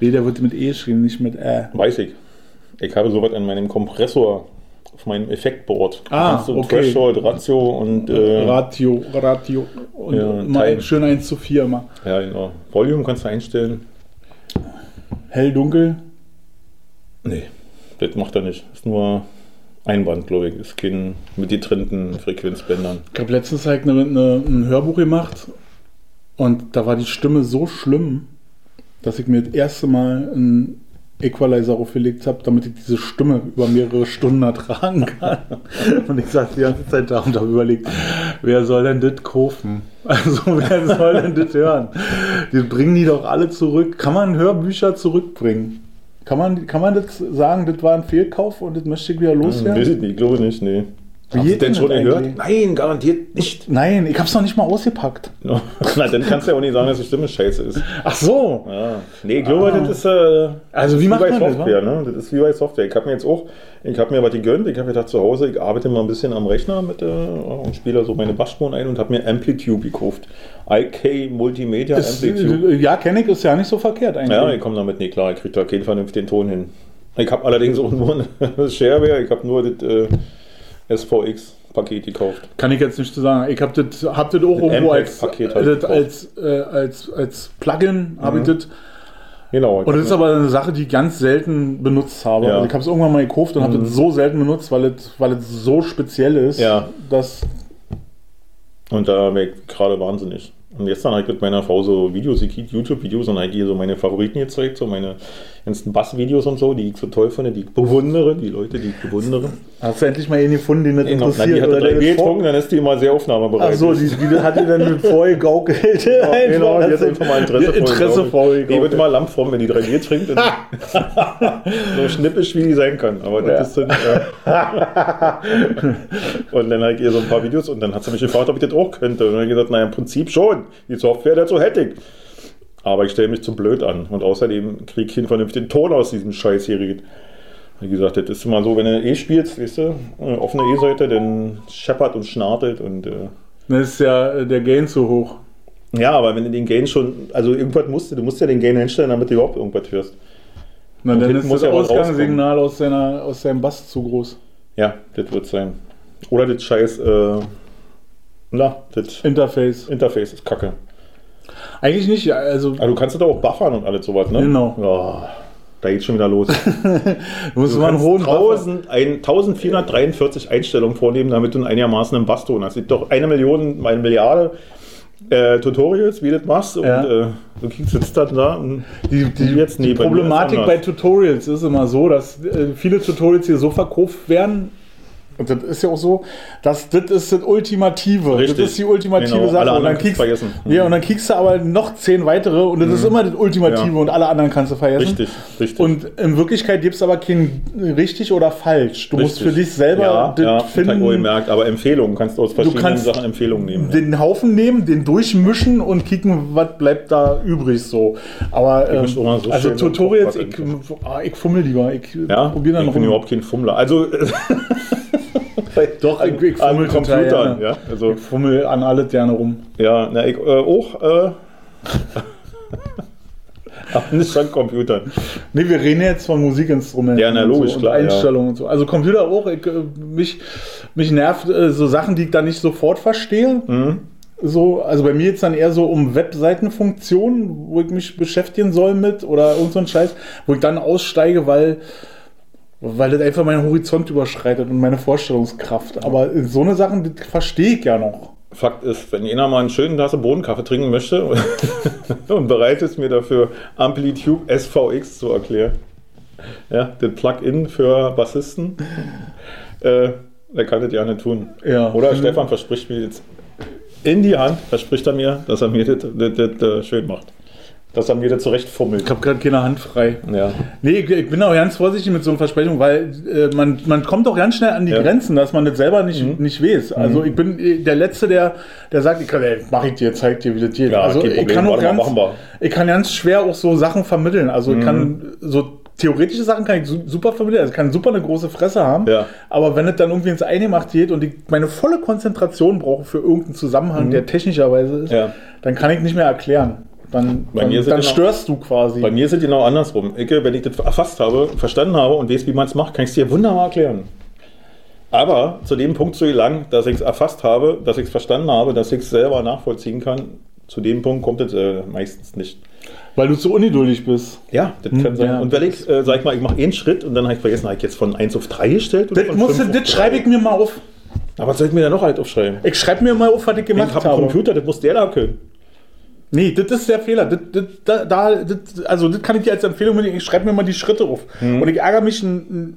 Nee, der wird mit E geschrieben, nicht mit Ä. Weiß ich. Ich habe sowas an meinem Kompressor auf meinem Effektboard. Ah, du okay. Threshold, Ratio und äh, Ratio, Ratio. Und Ja, mal Teil. schön 1 zu 4 mal. ja, genau. Volume kannst du einstellen. Hell, dunkel. Nee, das macht er nicht. Ist nur Einband, glaube ich. Ist kein mit getrennten Frequenzbändern. Ich habe letztens halt eine, eine, ein Hörbuch gemacht und da war die Stimme so schlimm, dass ich mir das erste Mal einen Equalizer aufgelegt habe, damit ich diese Stimme über mehrere Stunden ertragen kann. Und ich saß die ganze Zeit da und habe überlegt, wer soll denn das kaufen? Also wer soll denn das hören? Die bringen die doch alle zurück. Kann man Hörbücher zurückbringen? Kann man, kann man das sagen, das war ein Fehlkauf und das möchte ich wieder Hm, loswerden? weiß ich nicht, glaube nicht, nee. Wie du geht denn denn schon das gehört? eigentlich? Nein, garantiert nicht. Nein, ich habe es noch nicht mal ausgepackt. No. Na, dann kannst du ja auch nicht sagen, dass die Stimme scheiße ist. Ach so. Ja. Nee, ich glaube, Ah. das ist, äh, Also wie das macht bei man das, Software, ne? Das ist wie bei Software. Ich habe mir jetzt auch, ich habe mir was gegönnt. Ich habe gedacht, zu Hause, ich arbeite mal ein bisschen am Rechner mit äh, und spiele so meine Bassspuren ein und habe mir Amplitude gekauft. IK Multimedia Ist, Amplitude. äh, ja, kenne ich, ist ja nicht so verkehrt eigentlich. Ja, ich komme damit nicht klar. Ich kriege da keinen vernünftigen Ton hin. Ich habe allerdings auch nur ein Shareware. Ich habe nur das äh, SVX-Paket gekauft. Kann ich jetzt nicht so sagen. Ich habe das, hab das auch irgendwo als, halt das gekauft. als, äh, als, als Plugin habe ich das. Genau. Und das ist aber eine Sache, die ich ganz selten benutzt habe. Ja. Mhm. Also ich habe es irgendwann mal gekauft und habe das so selten benutzt, weil es, weil es so speziell ist, Ja. dass Und da wäre ich gerade wahnsinnig. Und gestern habe ich mit meiner Frau so Videos, ich YouTube-Videos und habe ihr so meine Favoriten gezeigt, so meine ganzen Bass-Videos und so, die ich so toll finde, die ich bewundere, die Leute, die ich bewundere. hast du endlich mal einen gefunden, den das Genau, na, interessiert. die hat oder drei Bier getrunken, dann ist die immer sehr aufnahmebereit. Ach so, die, die hat die dann vorher gegaukelt. Ja, genau, die hat Einfach, einfach mal Interesse Interesse vorher Die wird immer lampform, wenn die drei Bier trinkt. so schnippisch, wie die sein kann. Aber das ist dann, ja. Und dann habe ich ihr so ein paar Videos und dann hat sie mich gefragt, ob ich das auch könnte. Und dann habe ich gesagt, naja, im Prinzip schon. Die Software dazu hätte ich. Aber ich stelle mich zu blöd an. Und außerdem kriege ich einen vernünftigen Ton aus diesem Scheißgerät. Wie gesagt, das ist immer so, wenn du eh spielst, weißt du, äh, offene E-Seite, dann scheppert und schnartelt und. Äh, Dann ist ja äh, der Gain zu hoch. ja, aber wenn du den Gain schon, also irgendwas musst du, du musst ja den Gain einstellen, damit du überhaupt irgendwas hörst. Na, Und dann ist muss das ja Ausgangssignal aus, seiner, aus seinem Bass zu groß. Ja, das wird sein. Oder das scheiß, äh, na, das Interface. Interface ist kacke. Eigentlich nicht, ja, also Aber du kannst das auch buffern und alles sowas, ne? Genau. Ja, da geht's schon wieder los. du musst Du mal einen hohen Buffer- 1000, ein, 1443 Einstellungen vornehmen, damit du einigermaßen einen Bass ton hast. Es gibt doch eine Million, eine Milliarde äh, Tutorials, wie du das machst. Und Ja. äh, du kriegst jetzt dann da. Und Die, die, Jetzt die nee, bei ist Problematik bei anders. Tutorials ist immer so, dass äh, viele Tutorials hier so verkauft werden. Und das ist ja auch so, dass das ist das Ultimative. Richtig. Das ist die ultimative Genau, Sache. und, dann kriegst, du vergessen. Mhm. ja, und dann kriegst du aber noch zehn weitere und das ist immer das Ultimative Ja. und alle anderen kannst du vergessen. richtig, richtig. Und in Wirklichkeit gibt es aber kein richtig oder falsch. Du musst Richtig. für dich selber ja, das ja, finden. finden, gemerkt, aber Empfehlungen kannst du aus verschiedenen kannst Sachen Empfehlungen nehmen. den Haufen nehmen, den durchmischen und kicken, was bleibt da übrig so. Aber ähm, so also Tutorials, ich, ah, ich fummel lieber. Ich Ja, probiere dann ich bin rum. überhaupt kein Fummler. Also Doch, an, ich, ich an Computern. Ja, also, Ich fummel an alles gerne rum. ja na, ich äh, auch. Äh, aber nicht an Computern. Nee, wir reden jetzt von Musikinstrumenten Ja, na, und, logisch, so, und klar, ja. Einstellungen und so. Also Computer auch. Ich, äh, mich, mich nervt äh, so Sachen, die ich dann nicht sofort verstehe. Mhm. So, also bei mir jetzt dann eher so um Webseitenfunktionen, wo ich mich beschäftigen soll mit oder irgend so ein Scheiß, wo ich dann aussteige, weil, weil das einfach meinen Horizont überschreitet und meine Vorstellungskraft. Aber so eine Sachen, verstehe ich ja noch. Fakt ist, wenn einer mal einen schönen Tasse Bohnenkaffee trinken möchte und bereit ist, mir dafür Amplitude SVX zu erklären, ja, den Plugin für Bassisten, äh, der kann das gerne tun. Ja. Oder Stefan verspricht mir jetzt in die Hand, verspricht er mir, dass er mir das, das, das, das schön macht. Dass er mir das zurechtfummelt. Ich habe gerade keine Hand frei. Ja. Nee, ich, bin auch ganz vorsichtig mit so einer Versprechung, weil äh, man, man kommt auch ganz schnell an die Ja. Grenzen, dass man das selber nicht, nicht weiß. Also ich bin äh, der Letzte, der, der sagt, ich kann, ey, mach ich dir, zeig dir, wie das geht. Ja, also ich Problem, kann auch warte ganz, ich kann ganz schwer auch so Sachen vermitteln. Also Mhm. ich kann so theoretische Sachen kann ich su- super vermitteln. Also ich kann super eine große Fresse haben. Ja. Aber wenn es dann irgendwie ins Eingemacht geht und ich meine volle Konzentration brauche für irgendeinen Zusammenhang, der technischerweise ist, Mhm. Dann kann ich nicht mehr erklären. Dann, Bei dann, mir sind dann genau- störst du quasi. Bei mir ist es genau andersrum. Ich, wenn ich das erfasst habe, verstanden habe und weiß, wie man es macht, kann ich es dir wunderbar erklären. Aber zu dem Punkt zu gelangen, dass ich es erfasst habe, dass ich es verstanden habe, dass ich es selber nachvollziehen kann, zu dem Punkt kommt es äh, meistens nicht. Weil du zu ungeduldig bist. Ja, das kann sein. ja. Und wenn ich, äh, sag ich mal, ich mache einen Schritt und dann habe ich vergessen, habe ich jetzt von 1 auf 3 gestellt? Oder Das, musst, 5 du- das schreibe ich mir mal auf. Aber was soll ich mir da noch halt aufschreiben? Ich schreibe mir mal auf, was ich Ich gemacht habe einen habe. Computer, das muss der da können. Nee, das ist der Fehler. Das, das, da, da, das, also das kann ich dir als Empfehlung mitgeben. Ich schreibe mir mal die Schritte auf. Mhm. Und ich ärgere mich,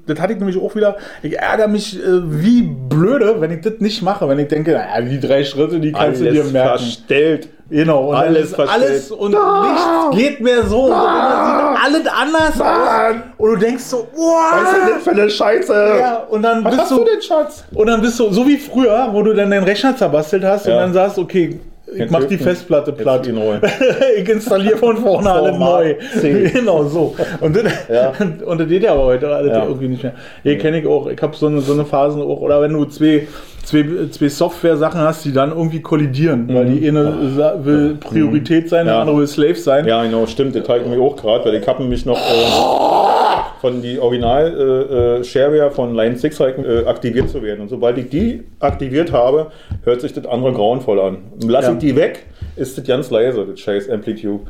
das hatte ich nämlich auch wieder, ich ärgere mich äh, wie blöde, wenn ich das nicht mache. Wenn ich denke, naja, die drei Schritte, die kannst du dir Alles merken. verstellt. Genau, und Alles ist verstellt. alles und nichts geht mehr so. Und dann sieht alles anders aus. Und du denkst so, Was ist denn wow. für eine Scheiße? Ja, und dann Was bist hast du, du denn, Schatz? Und dann bist du so wie früher, wo du dann deinen Rechner zerbastelt hast und Ja. dann sagst, okay, ich mach die Festplatte platt. die ich installiere von vorne alles neu. C. Genau so. Und das, Ja. und das geht ja aber heute alles Ja. irgendwie nicht mehr. Hier kenne ich auch. Ich habe so eine, so eine Phasen auch. Oder wenn du zwei, zwei, zwei Software-Sachen hast, die dann irgendwie kollidieren. Weil die eine sa- will Priorität sein, der Mhm. Ja. andere will Slave sein. Ja, genau, stimmt. Das halte ich mir auch gerade, weil ich habe nämlich noch äh, von die Original äh, äh, Shareware von Line 6 halt, äh, aktiviert zu werden. Und sobald ich die aktiviert habe, hört sich das andere grauenvoll an. Und lasse Ja. ich die weg, ist das ganz leise, das scheiß Amplitude.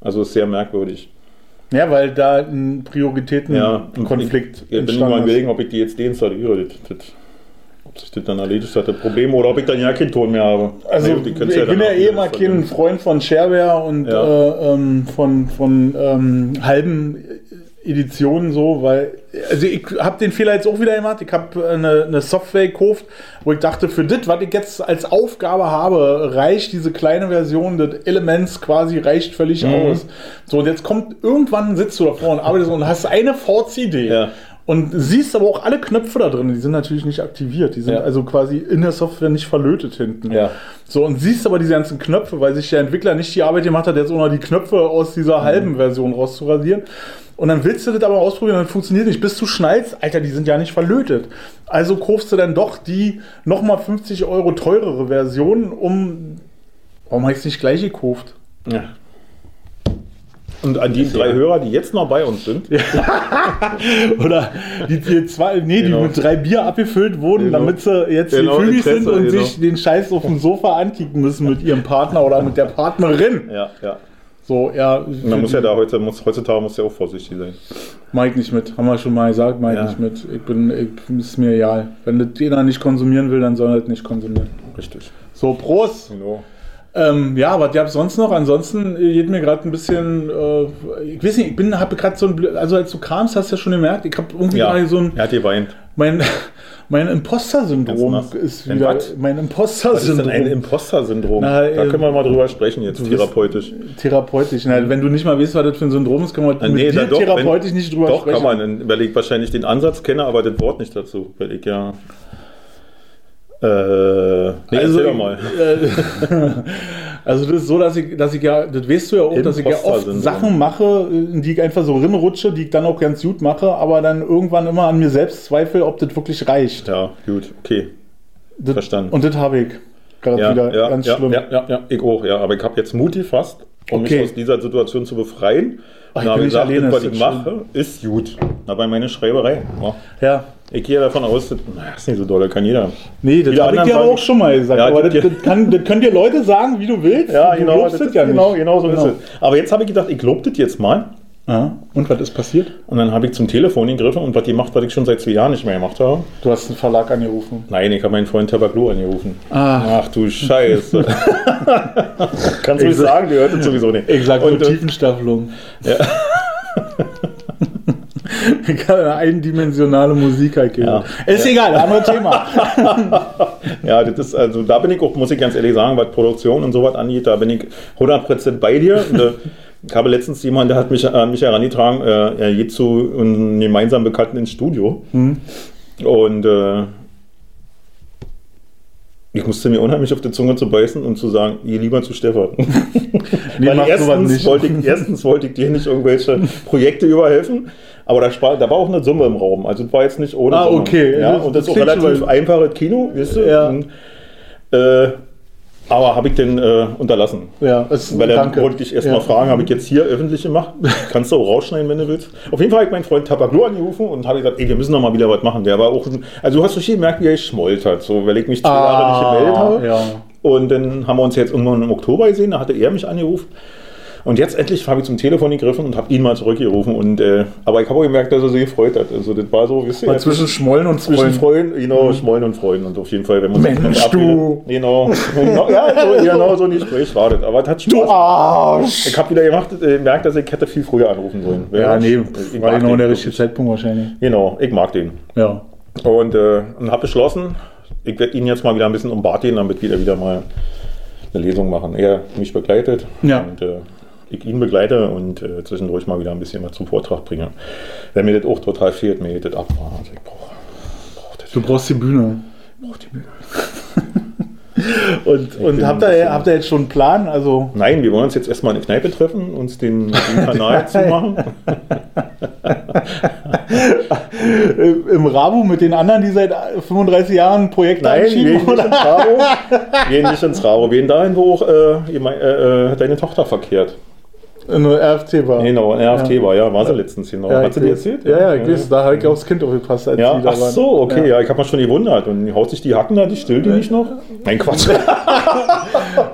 Also ist sehr merkwürdig. Ja, weil da ein Prioritätenkonflikt Ja, ich, ich bin mal überlegen, ob ich die jetzt deinstalliere. Das, das, ob sich das dann erledigt hat, das Problem, oder ob ich dann ja keinen Ton mehr habe. Also die ich könntest bin ja eh mal kein Freund von Shareware und Ja. äh, ähm, von, von ähm, halben Editionen so, weil also ich habe den Fehler jetzt auch wieder gemacht. Ich habe eine, eine Software gekauft, wo ich dachte, für das, was ich jetzt als Aufgabe habe, reicht diese kleine Version des Elements quasi reicht völlig Mhm. aus. So und jetzt kommt irgendwann sitzt du davor und arbeitest und hast eine Forts-Idee. Ja. Und siehst aber auch alle Knöpfe da drin, die sind natürlich nicht aktiviert. Die sind Ja. also quasi in der Software nicht verlötet hinten. Ja. So, und siehst aber diese ganzen Knöpfe, weil sich der Entwickler nicht die Arbeit gemacht hat, jetzt auch noch die Knöpfe aus dieser Mhm. halben Version rauszuradieren. Und dann willst du das aber ausprobieren, dann funktioniert nicht. Bis du schnallst, Alter, die sind ja nicht verlötet. Also kaufst du dann doch die nochmal 50 Euro teurere Version, um. Warum habe ich es nicht gleich gekauft? Ja. Und an die drei Hörer, die jetzt noch bei uns sind, Oder die, die zwei, nee, Genau. die mit drei Bier abgefüllt wurden, Genau. damit sie jetzt Genau, gefügig sind und genau. sich den Scheiß auf dem Sofa ankicken müssen mit ihrem Partner oder mit der Partnerin. ja, ja. So, ja, Man muss ja da heute, muss, heutzutage muss ja auch vorsichtig sein. Ich nicht mit. Haben wir schon mal gesagt, ich Ja. nicht mit. Ich bin, ich, ist mir egal. Wenn das jeder nicht konsumieren will, dann soll er das nicht konsumieren. Richtig. So, Prost! Genau. Ähm, ja, was gab's sonst noch? Ansonsten äh, geht mir gerade ein bisschen, äh, ich weiß nicht, ich bin, habe gerade so ein, also als du kamst, hast du ja schon gemerkt, ich habe irgendwie Ja, gerade so ein, er hat geweint. mein, mein Imposter-Syndrom ist wieder, was? mein Was ist denn Imposter-Syndrom. ein Imposter-Syndrom? Da ähm, können wir mal drüber sprechen jetzt, therapeutisch. Therapeutisch. Na, wenn du nicht mal weißt, was das für ein Syndrom ist, können wir Ah, mit nee, dir na doch, therapeutisch wenn- nicht drüber Doch, sprechen. kann man, weil ich wahrscheinlich den Ansatz kenne, aber das Wort nicht dazu. Weil ich ja. Äh, nee, Also, erzähl mal. äh, also das ist so, dass ich, dass ich ja, das weißt du ja auch, dass ich ja oft. Sachen mache, in die ich einfach so rinrutsche, die ich dann auch ganz gut mache, aber dann irgendwann immer an mir selbst zweifle, ob das wirklich reicht. Ja, gut, okay. Das, Verstanden. Und das habe ich gerade Ja, wieder ja, ganz ja, schlimm. ja, ja, ja, ich auch, ja. Aber ich habe jetzt Mut gefasst, um Okay. mich aus dieser Situation zu befreien. Ich habe gesagt, alleine, was ich mache, ist gut. Aber meine Schreiberei. Ja. Ja. Ich gehe davon aus, das ist nicht so doll, kann jeder. Nee, das habe ich dir aber auch schon mal gesagt. Ja, aber das, das, kann, das können dir Leute sagen, wie du willst. Ja, du genau, das ja genau, genau so Genau. ist es. Aber jetzt habe ich gedacht, ich lobe das jetzt mal. Ja. Und was ist passiert? Und dann habe ich zum Telefon gegriffen und was gemacht, was ich schon seit zwei Jahren nicht mehr gemacht habe. Du hast einen Verlag angerufen. Nein, ich habe meinen Freund Tabaklo angerufen. Ah. Ach du Scheiße. Kannst du nicht Ich- sagen, die hört es sowieso nicht. Ich sag nur äh, Tiefenstaffelung. habe eine eindimensionale Musik halt gehört. Ist egal, anderes Thema. Ja, das ist, also da bin ich auch, muss ich ganz ehrlich sagen, was Produktion und sowas angeht, da bin ich 100% bei dir. Äh, ich habe letztens jemanden, der hat mich an mich herangetragen, äh, er geht zu einem gemeinsamen Bekannten ins Studio. Hm. Und äh, ich musste mir unheimlich auf die Zunge zu beißen und zu sagen, geh lieber zu Stefan. Nee, Weil erstens wollte, ich, erstens wollte ich dir nicht irgendwelche Projekte überhelfen, aber da, spar, da war auch eine Summe im Raum. Also es war jetzt nicht ohne Ah, Summe. okay. Ja, Das- und das das ist auch relativ einfaches Kino, weißt du? Ja. Und, äh, aber habe ich denn äh, unterlassen? Ja, es, Weil dann danke. wollte ich erst mal Ja. fragen, habe ich jetzt hier öffentlich gemacht? Kannst du auch rausschneiden, wenn du willst. Auf jeden Fall habe ich meinen Freund Tabaklo angerufen und habe gesagt, ey, wir müssen noch mal wieder was machen. Der war auch, also du hast richtig gemerkt, wie er geschmollt hat, so, weil ich mich zwei Jahre nicht gemeldet habe. Ah, ja. Und dann haben wir uns jetzt irgendwann im Oktober gesehen, da hatte er mich angerufen. Und jetzt endlich habe ich zum Telefon gegriffen und habe ihn mal zurückgerufen. Und, äh, aber ich habe auch gemerkt, dass er sich gefreut hat. Also das war so, ihr, Mal zwischen Schmollen und zwischen. Freunden, genau, Schmollen und Freunden. Und auf jeden Fall, wenn man sich Mensch, du. Genau, genau, ja, so, genau so ein Gespräch war das. Aber es hat Du Spaß. Arsch! Ich habe wieder gemacht, äh, merkt, dass ich hätte viel früher anrufen sollen. Ja, nee, ich war genau der richtige Zeitpunkt wahrscheinlich. Genau, ich mag den. Ja. Und, äh, und habe beschlossen, ich werde ihn jetzt mal wieder ein bisschen um Bart gehen, damit wir wieder mal eine Lesung machen. Er mich begleitet Ja. und äh, ich ihn begleite und äh, zwischendurch mal wieder ein bisschen was zum Vortrag bringe. Wenn mir das auch total fehlt, mir das ab. Also ich brauche brauch das. Du brauchst die Bühne. brauch die Bühne. Und, und habt, ihr, habt ihr jetzt schon einen Plan? Also, Nein, wir wollen uns jetzt erstmal in eine Kneipe treffen, uns den, den Kanal zumachen. äh, im Rabu mit den anderen, die seit 35 Jahren Projekte Nein, gehen anschieben? nicht Oder? ins Rabo. Wir gehen nicht ins Rabo. Gehen dahin, wo auch äh, äh, äh, deine Tochter verkehrt. Eine RFT war. Genau, ein RFT Ja. war, ja, war sie letztens genau. Ja, Hat sie dir erzählt? Ja, ja, ich weiß, da habe ich aufs Kind aufgepasst, als Ja, die da ach so, okay, ja, ich habe mich schon gewundert. Und haut sich die Hacken da, die stillt die nicht noch? Nein, Quatsch.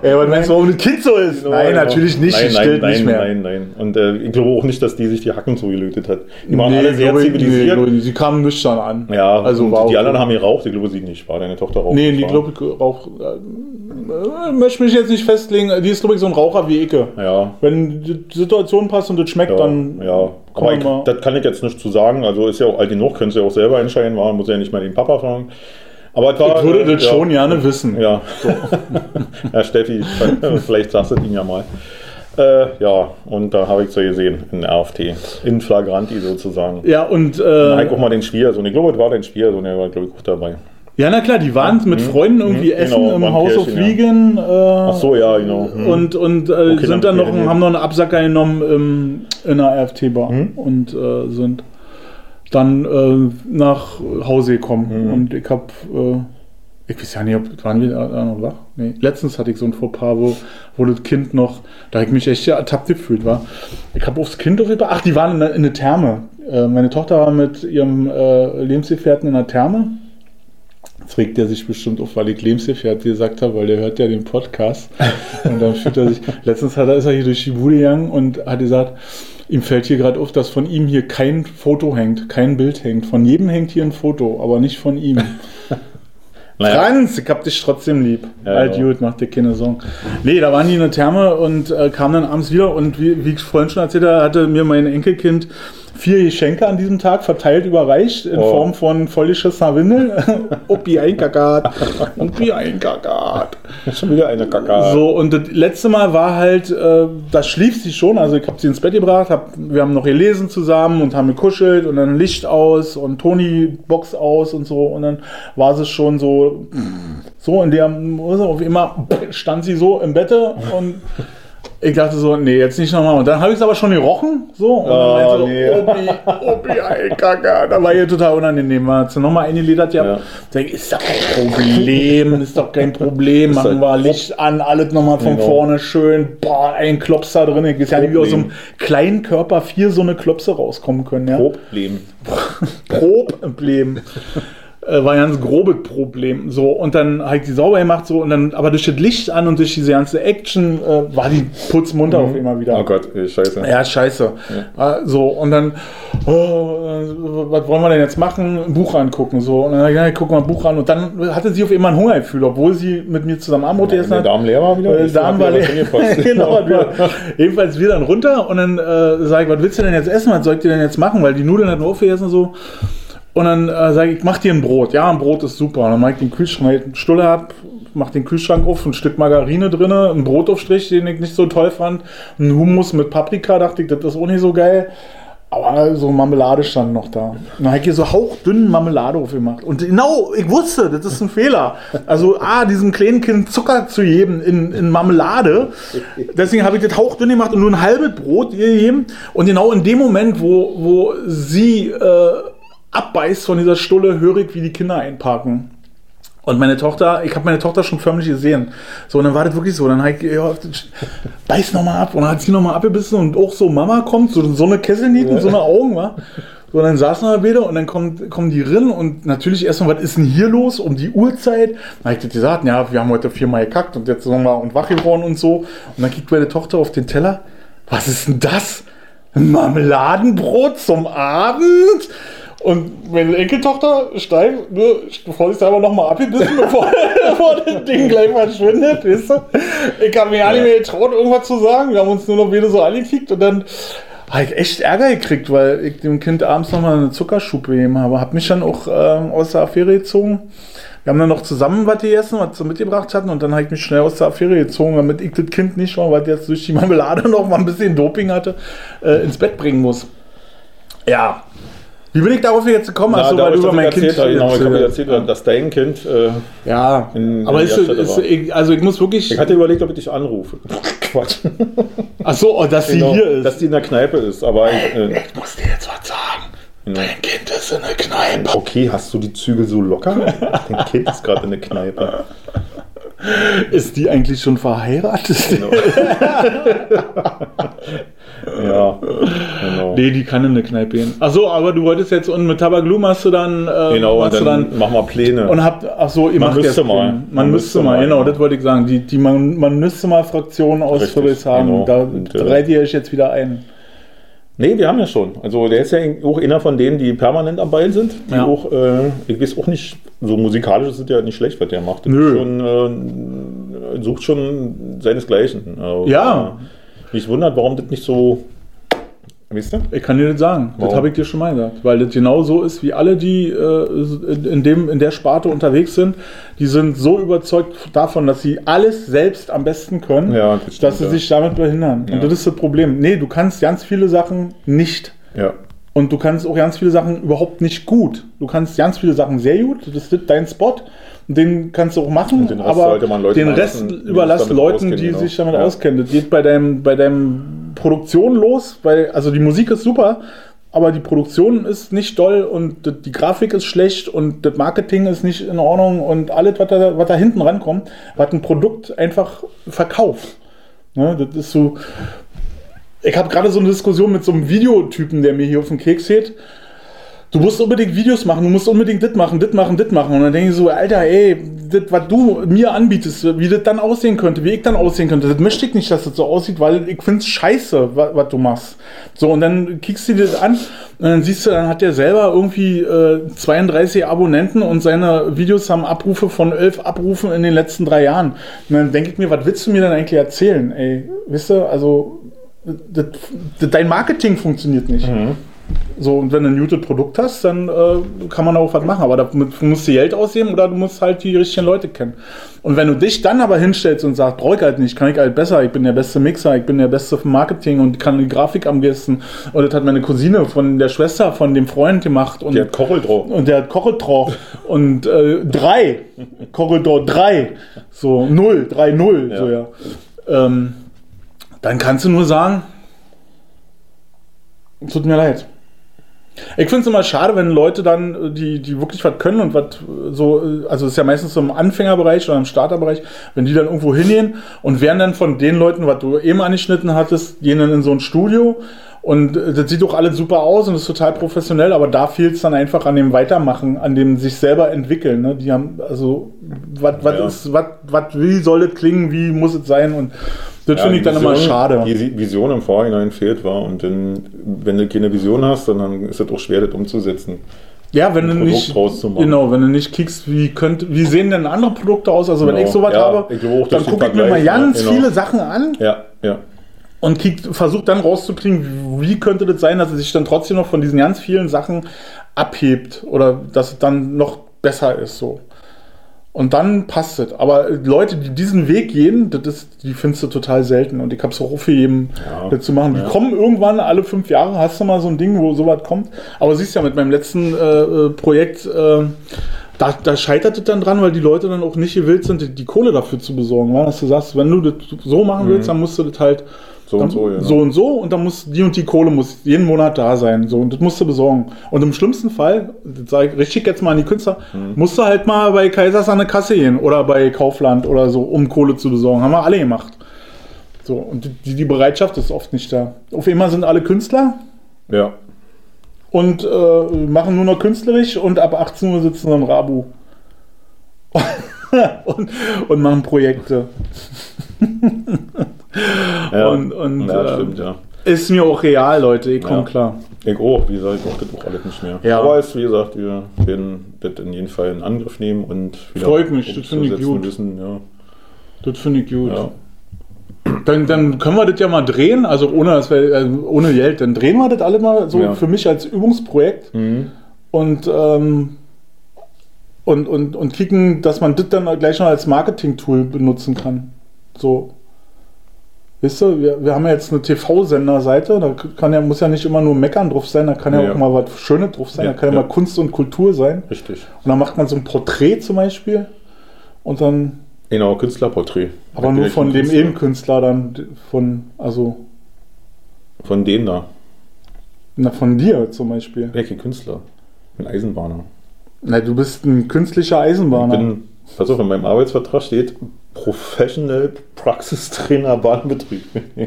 Ja, aber meinst du, warum das Kind so ist? nein, natürlich nicht, Nein, die nein, stillt nein, nicht mehr. nein, nein. Und äh, ich glaube auch nicht, dass die sich die Hacken zugelötet hat. Die waren Nee, alle sehr zivilisiert. Nee, sie kamen nüchtern an. ja, also war die anderen haben geraucht, ich glaube sie nicht. War deine Tochter raucht? Nee, die glaube ich auch. Äh, möchte mich jetzt nicht festlegen. Die ist, glaube ich, so ein Raucher wie Icke. Ja, Wenn die Situation passt und das schmeckt, ja, dann. ja. Aber ich, das kann ich jetzt nicht zu sagen. Also ist ja auch alt genug, können sie ja auch selber entscheiden. Man muss ja nicht mal den Papa fragen. Aber es war, Ich würde äh, das ja. schon gerne wissen. Ja. ja, Steffi, vielleicht sagst du ihn ja mal. Äh, ja, und da habe ich so gesehen, in AFT. In Flagranti sozusagen. Ja, und. Da habe ich Äh, auch mal den Schwiegersohn. Ich glaube, es war dein Schwiegersohn, der war, glaube ich, auch dabei. Ja, na klar, die waren mit Freunden irgendwie Mhm, essen genau, im Haus auf Pärchen, ja. Äh, Ach so, ja, genau. Mhm. Und, und äh, Okay, sind dann noch, haben noch einen Absacker genommen im, in der RFT-Bar Mhm. und äh, sind dann äh, nach Hause gekommen. Mhm. Und ich hab, äh, ich weiß ja nicht, ob waren wir da noch wach? Nee. Letztens hatte ich so ein Fauxpas, wo, wo das Kind noch, da ich mich echt ertappt gefühlt war. Ich habe aufs Kind auf Ach, die waren in der, in der Therme. Meine Tochter war mit ihrem äh, Lebensgefährten in der Therme. Jetzt regt er sich bestimmt auf, weil ich Lebensgefährte gesagt habe, weil der hört ja den Podcast. Und dann fühlt er sich. Letztens hat er, ist er hier durch die Bude gegangen und hat gesagt, ihm fällt hier gerade auf, dass von ihm hier kein Foto hängt, kein Bild hängt. Von jedem hängt hier ein Foto, aber nicht von ihm. Naja, Franz, ich hab dich trotzdem lieb. Ja, Alt ja. gut, mach dir keine Sorgen. Nee, da waren die in der Therme und äh, kamen dann abends wieder und wie, wie ich vorhin schon erzählt habe, hatte mir mein Enkelkind vier Geschenke an diesem Tag verteilt überreicht in Oh. Form von vollgeschissener Windel. Opi einkackert. Opi einkackert. schon wieder eine Kacke. So, und das letzte Mal war halt, äh, da schlief sie schon, also ich habe sie ins Bett gebracht, hab, wir haben noch gelesen zusammen und haben gekuschelt und dann Licht aus und Toni Box aus und so und dann war sie schon so, so in der, auf immer stand sie so im Bette und ich dachte so, nee, jetzt nicht nochmal. Und dann habe ich es aber schon gerochen, so. Und dann Oh, so, nee. Opi, Opi, ey, Kacke. Da war ihr total unangenehm. Hat sie nochmal eingeledert, ja. Ja. Ich, ist doch kein Problem, ist doch kein Problem. Machen wir Licht an, alles nochmal von Genau. vorne schön. Boah, ein Klops da drin. Ich weiß ja nicht, wie aus so einem kleinen Körper vier so eine Klopse rauskommen können, ja. Problem. Problem. Äh, war ein ganz grobes Problem. So, und dann habe ich die sauber gemacht, so, und dann, aber durch das Licht an und durch diese ganze Action äh, war die putzmunter auf immer wieder. Oh Gott, ey, scheiße. Ja, scheiße. Äh, So, und dann, oh, was wollen wir denn jetzt machen? Ein Buch angucken. So, und dann ich gesagt, guck mal ein Buch an. Und dann hatte sie auf einmal ein Hungergefühl, obwohl sie mit mir zusammen Wenn gegessen der hat. Darm leer war wieder? Äh, Darm war leer. genau. wir- Jedenfalls wir dann runter und dann äh, sage ich, was willst du denn jetzt essen? Was soll ich dir denn jetzt machen? Weil die Nudeln hatten wir aufgegessen so. Und dann äh, sage ich, mach dir ein Brot. Ja, ein Brot ist super. Und dann mach ich den Kühlschrank, eine Stulle hab, mach den Kühlschrank auf, ein Stück Margarine drin, ein Brotaufstrich, den ich nicht so toll fand, ein Hummus mit Paprika, dachte ich, das ist auch nicht so geil. Aber so Marmelade stand noch da. Dann habe ich hier so hauchdünnen Marmelade aufgemacht. Und genau, ich wusste, das ist ein Fehler. Also, A, diesem kleinen Kind Zucker zu geben in, in Marmelade. Deswegen habe ich das hauchdünn gemacht und nur ein halbes Brot gegeben. Und genau in dem Moment, wo, wo sie äh, abbeißt von dieser Stulle, höre ich, wie die Kinder einparken. Und meine Tochter, ich habe meine Tochter schon förmlich gesehen. So, und dann war das wirklich so. Dann ich, ja, beiß nochmal ab. Und dann hat sie nochmal abgebissen und auch so, Mama kommt, so, so eine Kesselnieten, so eine Augen, wa? So, und dann saßen wir wieder und dann kommt, kommen die Rillen und natürlich erstmal, was ist denn hier los um die Uhrzeit? Dann habe ich gesagt, ja, wir haben heute viermal gekackt und jetzt wir und wach geworden und so. Und dann kriegt meine Tochter auf den Teller, was ist denn das? Ein Marmeladenbrot zum Abend? Und meine Enkeltochter steigt, ne, bevor sie aber nochmal abgebissen, bevor, bevor das Ding gleich verschwindet, weißt du? Ich habe mir ja nicht mehr getraut, irgendwas zu sagen. Wir haben uns nur noch wieder so angekickt und dann habe ich echt Ärger gekriegt, weil ich dem Kind abends nochmal eine Zuckerschub gegeben habe. Habe mich dann auch ähm, aus der Affäre gezogen. Wir haben dann noch zusammen was gegessen, was sie mitgebracht hatten und dann habe ich mich schnell aus der Affäre gezogen, damit ich das Kind nicht schon, weil jetzt durch die Marmelade noch mal ein bisschen Doping hatte, äh, ins Bett bringen muss. Ja. Wie bin ich darauf jetzt gekommen? Na, da weil du ich über mein erzählt, Kind habe, genau, ich habe dir erzählt erzählt, dass dein Kind. Äh, Ja, in- aber in ist, ist, ich, also ich muss wirklich. ich hatte überlegt, ob ich dich anrufe. Quatsch. Achso, oh, dass sie Genau, hier ist. Dass die in der Kneipe ist. Aber äh, ich muss dir jetzt was sagen. Genau. Dein Kind ist in der Kneipe. okay, hast du die Zügel so locker? Dein Kind ist gerade in der Kneipe. Ist die eigentlich schon verheiratet? Genau. ja, genau. Nee, die kann in eine Kneipe gehen. Achso, aber du wolltest jetzt und mit Tabaglum hast du dann. Äh, Genau, und machst du dann, machen wir Pläne. Und habt, ach so, ihr Man macht müsste jetzt mal. den- Man, müsste mal, genau, das wollte ich sagen. Die, die man, man müsste mal Fraktion aus Richtig, Friedrichshagen. genau. Da Und, äh, reiht ihr euch jetzt wieder ein. Nee, wir haben ja schon. Also der ist ja auch einer von denen, die permanent am Ball sind. Die Ja. auch, äh, ich weiß auch nicht, so musikalisch ist es ja nicht schlecht, was der macht. Das Nö. Schon, äh, sucht schon seinesgleichen. Also, Ja. äh, Mich wundert, warum das nicht so Wisst ihr? Ich kann dir das sagen. Das Warum? habe ich dir schon mal gesagt. Weil das genau so ist, wie alle, die äh, in, dem, in der Sparte unterwegs sind. Die sind so überzeugt davon, dass sie alles selbst am besten können, Ja, das stimmt, dass sie ja. sich damit behindern. Ja. Und das ist das Problem. Nee, du kannst ganz viele Sachen nicht. Ja. Und du kannst auch ganz viele Sachen überhaupt nicht gut. Du kannst ganz viele Sachen sehr gut. Das ist dein Spot. Den kannst du auch machen, Und den Rest aber man Leuten den Rest lassen, überlass Leuten, die genau. sich damit Ja. auskennen. Das geht bei deinem, bei deinem Produktion los, weil, also die Musik ist super, aber die Produktion ist nicht doll und die Grafik ist schlecht und das Marketing ist nicht in Ordnung und alles, was da, was da hinten rankommt, was ein Produkt einfach verkauft. Ne, das ist so. Ich habe gerade so eine Diskussion mit so einem Videotypen, der mir hier auf den Keks geht. Du musst unbedingt Videos machen, du musst unbedingt das machen, das machen, das machen. Und dann denke ich so, Alter, ey, das, was du mir anbietest, wie das dann aussehen könnte, wie ich dann aussehen könnte, das möchte ich nicht, dass das so aussieht, weil ich finde es scheiße, was, du machst. So, und dann kickst du dir das an und dann siehst du, dann hat der selber irgendwie äh, 32 Abonnenten und seine Videos haben Abrufe von 11 Abrufen in den letzten drei Jahren. Und dann denke ich mir, was willst du mir denn eigentlich erzählen, ey? Wisst ihr, also, dein Marketing funktioniert nicht. So, und wenn du ein gutes Produkt hast, dann äh, kann man auch was machen. Aber da musst du Geld ausgeben oder du musst halt die richtigen Leute kennen. Und wenn du dich dann aber hinstellst und sagst, brauche ich halt nicht, kann ich halt besser, ich bin der beste Mixer, ich bin der beste für Marketing und kann die Grafik am besten. Und das hat meine Cousine von der Schwester von dem Freund gemacht. Und Der hat Kochel drauf. und der hat Corridor und äh, drei. Corridor drei. So, null, drei, null. So, ja. Ähm, dann kannst du nur sagen, tut mir leid. Ich finde es immer schade, wenn Leute dann, äh, die, die wirklich was können und was äh, so, äh, also es ist ja meistens so im Anfängerbereich oder im Starterbereich, wenn die dann irgendwo hingehen und werden dann von den Leuten, was du eben angeschnitten hattest, gehen dann in so ein Studio und das sieht doch alles super aus und ist total professionell, aber da fehlt es dann einfach an dem Weitermachen, an dem sich selber entwickeln. Ne? Die haben, also, was was Ja. ist, was, was, wie soll das klingen, wie muss es sein und das finde ich dann immer schade. Die Vision im Vorhinein fehlt war und dann, wenn du keine Vision hast, dann- ist es auch schwer, das umzusetzen. Ja, wenn du nicht, genau, wenn du nicht kickst, wie könnte, wie sehen denn andere Produkte aus? Also wenn Genau. ich sowas Ja, habe, ich auch, dann gucke ich mir mal ganz ja, genau. viele Sachen an Ja, ja. und versuche dann rauszukriegen, wie könnte das sein, dass es sich dann trotzdem noch von diesen ganz vielen Sachen abhebt oder dass es dann noch besser ist so. Und dann passt es. Aber Leute, die diesen Weg gehen, das ist, die findest du total selten. Und ich habe es auch für jeden Ja. zu machen. Die Ja. kommen irgendwann alle fünf Jahre, hast du mal so ein Ding, wo sowas kommt. Aber siehst ja, mit meinem letzten äh, äh, Projekt, äh, da, da scheitert es dann dran, weil die Leute dann auch nicht gewillt sind, die, die Kohle dafür zu besorgen. Wa? Dass du sagst, wenn du das so machen willst, dann musst du das halt So und dann, so, ja. so und so und dann muss die und die Kohle muss jeden Monat da sein. So, und das musst du besorgen. Und im schlimmsten Fall, das sage ich richtig jetzt mal an die Künstler, Mhm. musst du halt mal bei Kaisers an eine Kasse gehen oder bei Kaufland oder so, um Kohle zu besorgen. Haben wir alle gemacht. So, und die, die Bereitschaft ist oft nicht da. Auf einmal sind alle Künstler Ja. und äh, machen nur noch künstlerisch und ab 18 Uhr sitzen im Rabu. und, und machen Projekte. ja. Und- und, ja, äh, stimmt, ja. Ist mir auch real, Leute, ich komme Ja. klar. Ich auch, wie gesagt, ich brauche das auch alles nicht mehr. Ja. Aber es, wie gesagt, wir werden das in jedem Fall in Angriff nehmen und wieder Freut mich, das finde ich gut. Wissen, ja. Das finde ich gut. Ja. Dann, dann können wir das ja mal drehen, also ohne, dass wir, äh, ohne Geld, dann drehen wir das alle mal so Ja. für mich als Übungsprojekt Mhm. und, ähm, und, und, und kicken, dass man das dann gleich noch als Marketing-Tool benutzen kann. So. Wisst ihr, wir, wir haben ja jetzt eine TV-Senderseite, da kann ja, muss ja nicht immer nur Meckern drauf sein, da kann ja, Ja. auch mal was Schönes drauf sein, Ja, da kann ja, mal Kunst und Kultur sein. Richtig. Und dann macht man so ein Porträt zum Beispiel und dann Genau, Künstlerporträt. Aber nur von dem Künstler? Eben-Künstler dann, von, also, Von denen da. na, von dir zum Beispiel. Welche Künstler? Ein Eisenbahner. Na, du bist ein künstlicher Ich Eisenbahner. bin, pass auf, in meinem Arbeitsvertrag steht Professional Praxistrainer Bahnbetrieb.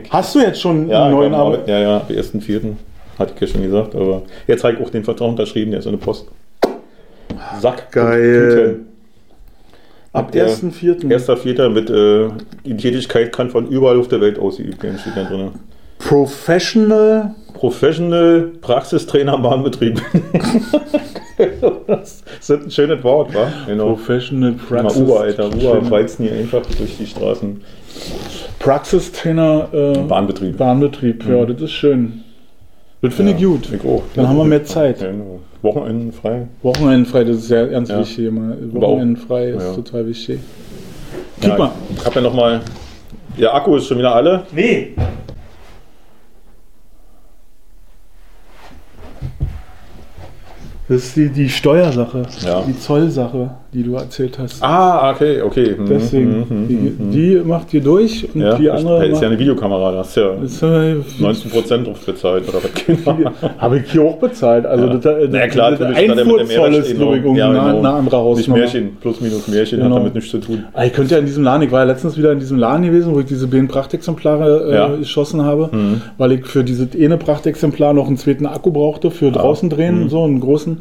Hast du jetzt schon ja, einen neuen Arbeit? Ja, ja, am 1.4. hatte ich ja schon gesagt, aber jetzt habe ich auch den Vertrag unterschrieben, der ist in der Post. Sack. Geil. Ab der- 1.4. Erster Vierter mit äh, die Tätigkeit kann von überall auf der Welt ausgeübt werden, steht da drin. Professional. Professional Praxistrainer Bahnbetrieb. das ist ein schönes Wort, wa? Genau. Professional Mal Praxis. Uber, Alter. Uber weizen hier einfach durch die Straßen. Praxistrainer äh, Bahnbetrieb. Bahnbetrieb. Ja, das ist schön. Das finde ich Ja, gut. Ich auch. Dann haben wir mehr Zeit. Ja, genau. Wochenenden frei. Wochenendfrei, das ist ja ganz Ja. wichtig immer. Aber auch- Wochenendfrei ist ja. total wichtig. Ja, mal. Ich habe ja nochmal. Der Akku ist schon wieder alle. Nee. Das ist die, die Steuersache, Ja. die Zollsache, die du erzählt hast. Ah, okay, okay. Hm, Deswegen, hm, hm, die, hm, hm. die macht ihr durch und Ja, die andere das ist ja eine Videokamera, da hast ja das äh, 19% drauf bezahlt oder was? habe ich hier auch bezahlt. Also Ja. das, das, Na ja, klar, das der Einfuhrzoll ist, glaube ich, Ja, eine, genau. eine andere Nicht Hausnummer. Märchen, plus minus Märchen, Genau. hat damit nichts zu tun. Ah, Ich könnte ja in diesem Laden, ich war ja letztens wieder in diesem Laden gewesen, wo ich diese beiden Prachtexemplare äh, Ja. Mhm. geschossen habe, weil ich für dieses eine Prachtexemplar noch einen zweiten Akku brauchte für draußen drehen, Mhm. so einen großen.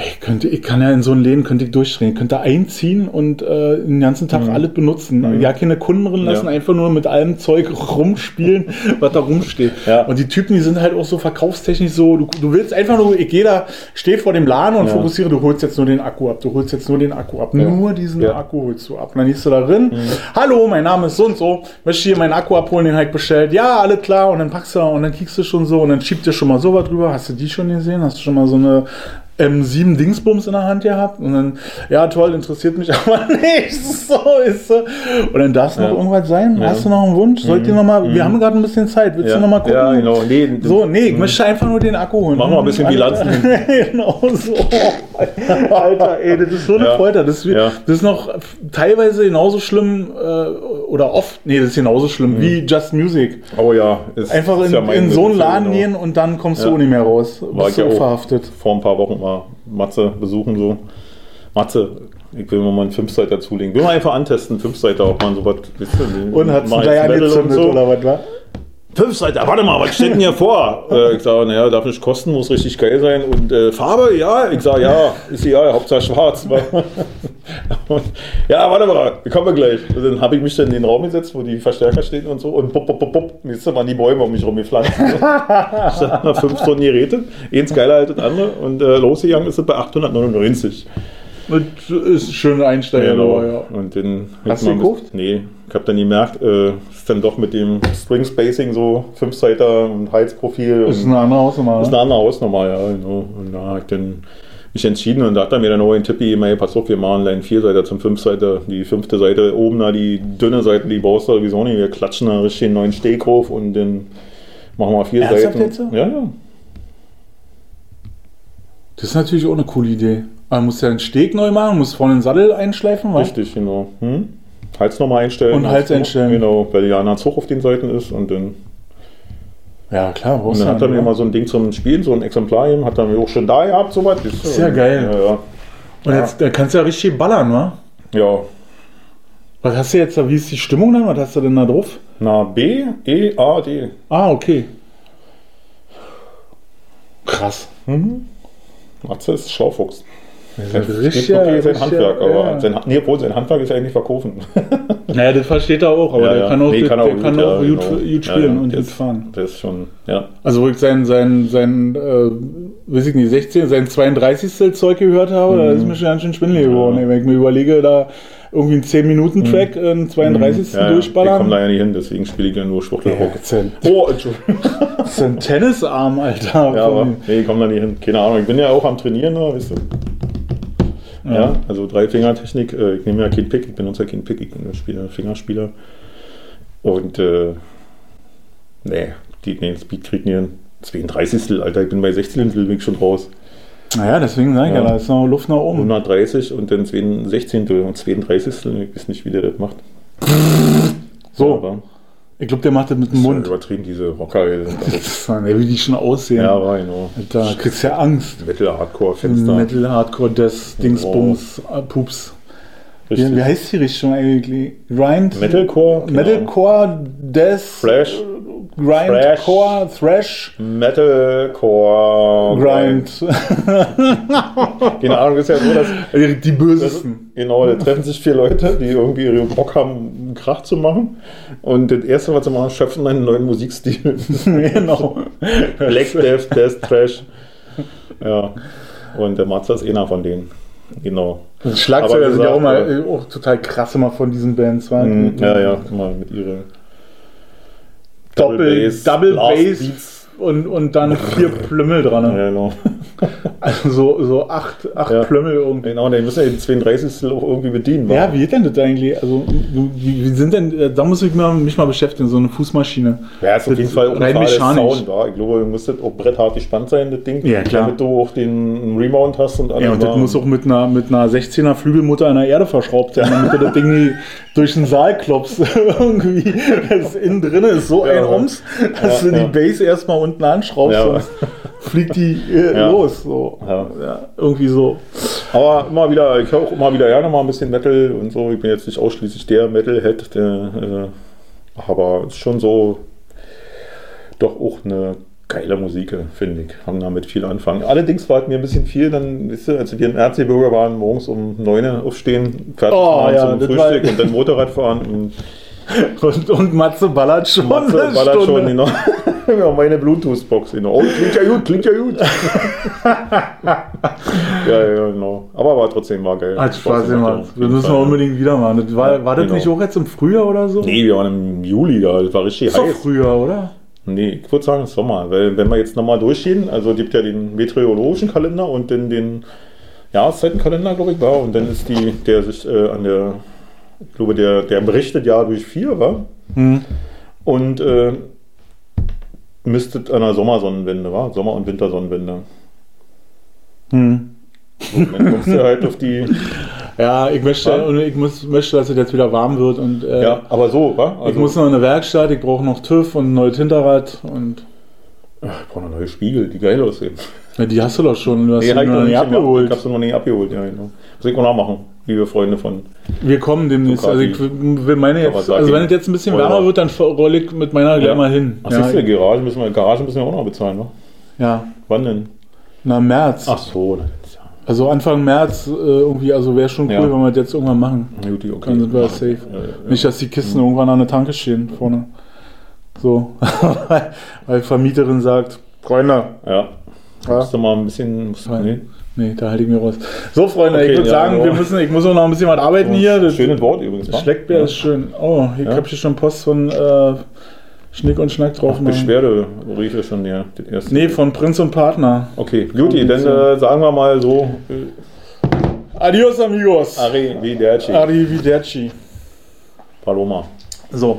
Ich, könnte, ich kann ja in so einen Läden könnte ich durchdrehen. Könnte einziehen und äh, den ganzen Tag alles benutzen. Ja, keine Kunden drin lassen, Mhm. Ja. einfach nur mit allem Zeug rumspielen, was da rumsteht. Ja. Und die Typen, die sind halt auch so verkaufstechnisch so, du, du willst einfach nur, ich gehe da, stehe vor dem Laden und Ja. fokussiere, du holst jetzt nur den Akku ab, du holst jetzt nur den Akku ab. Nur diesen. Mhm. Akku holst du ab. Und dann gehst du da drin, hallo, mein Name ist so und so, möchte hier meinen Akku abholen, den ich bestellt. Ja, alles klar. Und dann packst du und dann kriegst du schon so und dann schiebt dir schon mal so was drüber. Hast du die schon gesehen? Hast du schon mal so eine M7 Dingsbums in der Hand gehabt? Und dann, ja toll, interessiert mich aber nicht. So ist so. Und dann darf es noch Ja. irgendwas sein. Ja. Mhm. Hast du noch einen Wunsch? Sollt ihr noch mal, wir haben gerade ein bisschen Zeit. Willst du noch mal gucken? Ja, genau. Nee, So, nee, ich möchte einfach nur den Akku holen. Machen wir ein bisschen Bilanzen. genau so. Alter, ey, das ist so eine Ja. Folter. Das, ist- Ja. das ist noch teilweise genauso schlimm äh, oder oft, nee, das ist genauso schlimm wie Just Music. Oh ja. Ist, Einfach Mhm. ist in, ja in so einen Laden genau. gehen und dann kommst du Ja. nicht mehr raus. War Bist du ja auch verhaftet. vor ein paar Wochen mal Matze besuchen so. Matze, ich will mal einen Fünfseiter zulegen. Will mal einfach antesten, Fünfseiter, ob man sowas. Und hat es mal und angezündet so. oder was war? Fünfseiter, warte mal, was steht denn hier vor? äh, ich sage, naja, darf nicht kosten, muss richtig geil sein. Und äh, Farbe, ja. Ich sage, ja, ist egal, Hauptsache schwarz. Und, ja, warte mal, wir kommen gleich. Und dann habe ich mich dann in den Raum gesetzt, wo die Verstärker stehen und so. Und bup, bup, bup, bup, jetzt waren die Bäume um mich rumgepflanzt. ich stand nach fünf Stunden Geräte, eins geiler als das andere. Und äh, losgegangen ist es bei 899. Das ist ein schöner Einsteiger, Genau. aber ja. Und den Hast du gekauft? Nee, ich habe dann gemerkt, äh, ist dann doch mit dem String Spacing so Fünfseiter und Halsprofil. Das ist und eine andere Hausnummer. das ist ne? eine andere Hausnummer, ja, genau. Und da habe ich dann mich entschieden und da hat er mir dann auch einen Tipp gegeben, pass auf, wir machen einen Vierseiter zum Fünfseiter. Die fünfte Seite oben da, die dünne Seite, die brauchst du sowieso nicht. Wir klatschen da richtig einen neuen Steg auf und dann machen wir vier Ernsthaft Seiten. jetzt? Ja, ja. Das ist natürlich auch eine coole Idee. Man muss ja einen Steg neu machen, muss vorne den Sattel einschleifen, wa? Richtig, genau. Hm? Hals nochmal einstellen. Und Hals einstellen. Genau, weil ja ein Zug auf den Seiten ist und dann Ja, klar, Und dann hat er ja, mir ne? mal so ein Ding zum Spielen, so ein Exemplar, gegeben, hat er mir auch schon da gehabt, so was. Sehr geil. Ja, ja. Und jetzt da kannst du ja richtig ballern, wa? ja. Was hast du jetzt da? Wie ist die Stimmung dann? Was hast du denn da drauf? Na, B, E, A, D. Ah, okay. Krass. Matze ist Schlaufuchs. Das richtig, sein Handwerk, aber ja. sein, nee, obwohl sein Handwerk ist eigentlich verkaufen. Naja, das versteht er auch, aber Ja, der ja. kann auch, Nee, der, kann er der auch kann gut, auch ja, gut, genau. gut Ja, spielen ja, und der gut fahren. Das ist schon, ja. Also, wo ich sein, sein, sein, äh, weiß ich nicht, 16, sein 32. Zeug gehört habe, da ist mir schon ganz schön schwindelig geworden. Mhm. Ja. Mhm. Wenn ich mir überlege, da irgendwie einen 10-Minuten-Track, einen 32. ja, ja. Ich komme durchballern. da ja nicht hin, deswegen spiele ich ja nur Ja, Schwuchtelrock. das ein- Oh, Entschuldigung. das ist ein Tennisarm, Alter. Ja, aber nee, ich komme da nicht hin. Keine Ahnung. Ich bin ja auch am Trainieren, da, weißt du. Ja, also Dreifingertechnik. Äh, ich nehme ja keinen Pick, ich benutze ja keinen Pick, ich bin ein Spieler, Fingerspieler. Und äh, nee, die, nee, Speed kriegt nie hin. 32. Alter, ich bin bei 16. bin ich schon raus. Naja, deswegen sage ich ja, Ja. da ist noch Luft nach oben. 130 und dann 16. und 32. Ich weiß nicht, wie der das macht. So, aber ich glaube, der macht das mit dem ist ja Mund. übertrieben, diese Rocker. alles- Ey, wie die schon aussehen. ja, war genau. Da kriegst du ja Angst. Metal Hardcore Fenster. Metal Hardcore des Dingsbums äh, Pups. Wie, wie heißt die Richtung eigentlich? Grind? Metalcore? Ahnung. Metalcore, Death, Flash. Grindcore, Thrash, Metalcore. Grind. Keine Ahnung, ist ja so, dass Die bösesten. genau, da treffen sich vier Leute, die irgendwie ihre Bock haben, einen Krach zu machen. Und das erste, was sie machen, schöpfen einen neuen Musikstil. genau. Black Death, Death, Trash. Ja. Und der Matze ist einer von denen. Genau. Schlagzeuger sind ja auch, mal, auch total krass immer von diesen Bands. wa? Mhm, Ja, ja, immer mit ihrer Doppel, Double Blast Bass, Beats. Und, und dann vier Plümmel dran. Ja, genau. Also so, so acht, acht Ja. Plümmel irgendwie. Genau, den müssen ja den 32. auch irgendwie bedienen. Ja, wie geht denn das eigentlich? Also, wie, wie sind denn, äh, da muss ich mal, mich mal beschäftigen, so eine Fußmaschine. Ja, ist auf Das jeden Fall rein mechanisch. Sound? Ich glaube, du musst auch bretthart gespannt sein, das Ding. Ja, klar. Damit du auch den Rebound hast und alles. Ja, und das muss auch mit einer, mit einer 16er Flügelmutter an der Erde verschraubt sein, damit du das Ding durch den Saal klopfst. Irgendwie. Das innen drin ist so Ja, ein Ums, dass du die. Base erstmal unten anschraubst, Ja. fliegt die äh, Ja. los. So. Ja. Irgendwie so. Aber immer wieder, ich höre auch immer wieder gerne mal ein bisschen Metal und so. Ich bin jetzt nicht ausschließlich der Metalhead, der, äh, aber es ist schon so doch auch eine geile Musik, finde ich. Haben damit viel anfangen. Allerdings war es mir ein bisschen viel, dann, wisst ihr, als wir in Erzgebirge waren, morgens um 9 Uhr aufstehen, fertig Oh, ja, zum Frühstück und dann Motorrad fahren und Und, und Matze ballert schon. Matze eine ballert schon, Stunde. genau. Ja, meine Bluetooth-Box. Genau. Oh, klingt ja gut, klingt ja gut. ja, ja, genau. Aber war trotzdem war geil. Hat Spaß gemacht, Wir müssen wir unbedingt wieder machen. Das war, war das Genau. nicht auch jetzt im Frühjahr oder so? Nee, wir waren im Juli da. Das war richtig ist doch heiß. früher, oder? Nee, ich würde sagen Sommer. Weil, wenn wir jetzt nochmal durchgehen, also es gibt ja den meteorologischen Kalender und dann den Jahreszeitenkalender, glaube ich, war. Und dann ist die, der sich äh, an der, ich glaube, der, der berichtet ja durch vier, war. Hm. Und äh, müsstet an der Sommersonnenwende, war? Sommer- und Wintersonnenwende. Hm. Und dann kommst du halt auf die. Ja, ich möchte, Ja. und ich muss, möchte, dass es jetzt wieder warm wird. Und äh, Ja, aber so, wa? ich muss noch in eine Werkstatt, ich brauche noch TÜV und ein neues Hinterrad. Und ich brauche noch neue Spiegel, die geil aussehen. ja, die hast du doch schon. Du hast Nee, sie ich noch noch nicht abgeholt. Ich habe sie noch nicht abgeholt, ja, genau. Muss ich auch nachmachen, liebe Freunde von. Wir kommen demnächst. Also ich meine jetzt, also wenn es jetzt ein bisschen wärmer wird, dann rolle ich mit meiner gleich mal hin. Ach, ja, siehst du, Garage müssen wir, Garage müssen wir auch noch bezahlen, ne? ja, Wann denn? na März. Ach so. Also Anfang März äh, irgendwie, also wäre schon cool, Ja. wenn wir das jetzt irgendwann machen. Gut, okay. Dann sind wir safe. Ja. Nicht, dass die Kisten irgendwann an der Tanke stehen vorne. So. Weil Vermieterin sagt, Freunde, Ja. Ja. Musst du mal ein bisschen. Musst, nee. Nee, da halte ich mir raus. So, Freunde, Okay, ich würde ja, sagen, ja. wir müssen, ich muss auch noch ein bisschen was arbeiten hier. Das Schönes Wort übrigens. Schleckbär Ja. ist schön. Oh, ich habe hier schon Post von äh, Schnick und Schnack drauf. Mann. Beschwerdebriefe schon, ja. Das erste. Nee, von Prinz und Partner. Okay, Beauty, dann äh, sagen wir mal so. Äh, Adios, amigos. Arrivederci. Arrivederci. Paloma. So.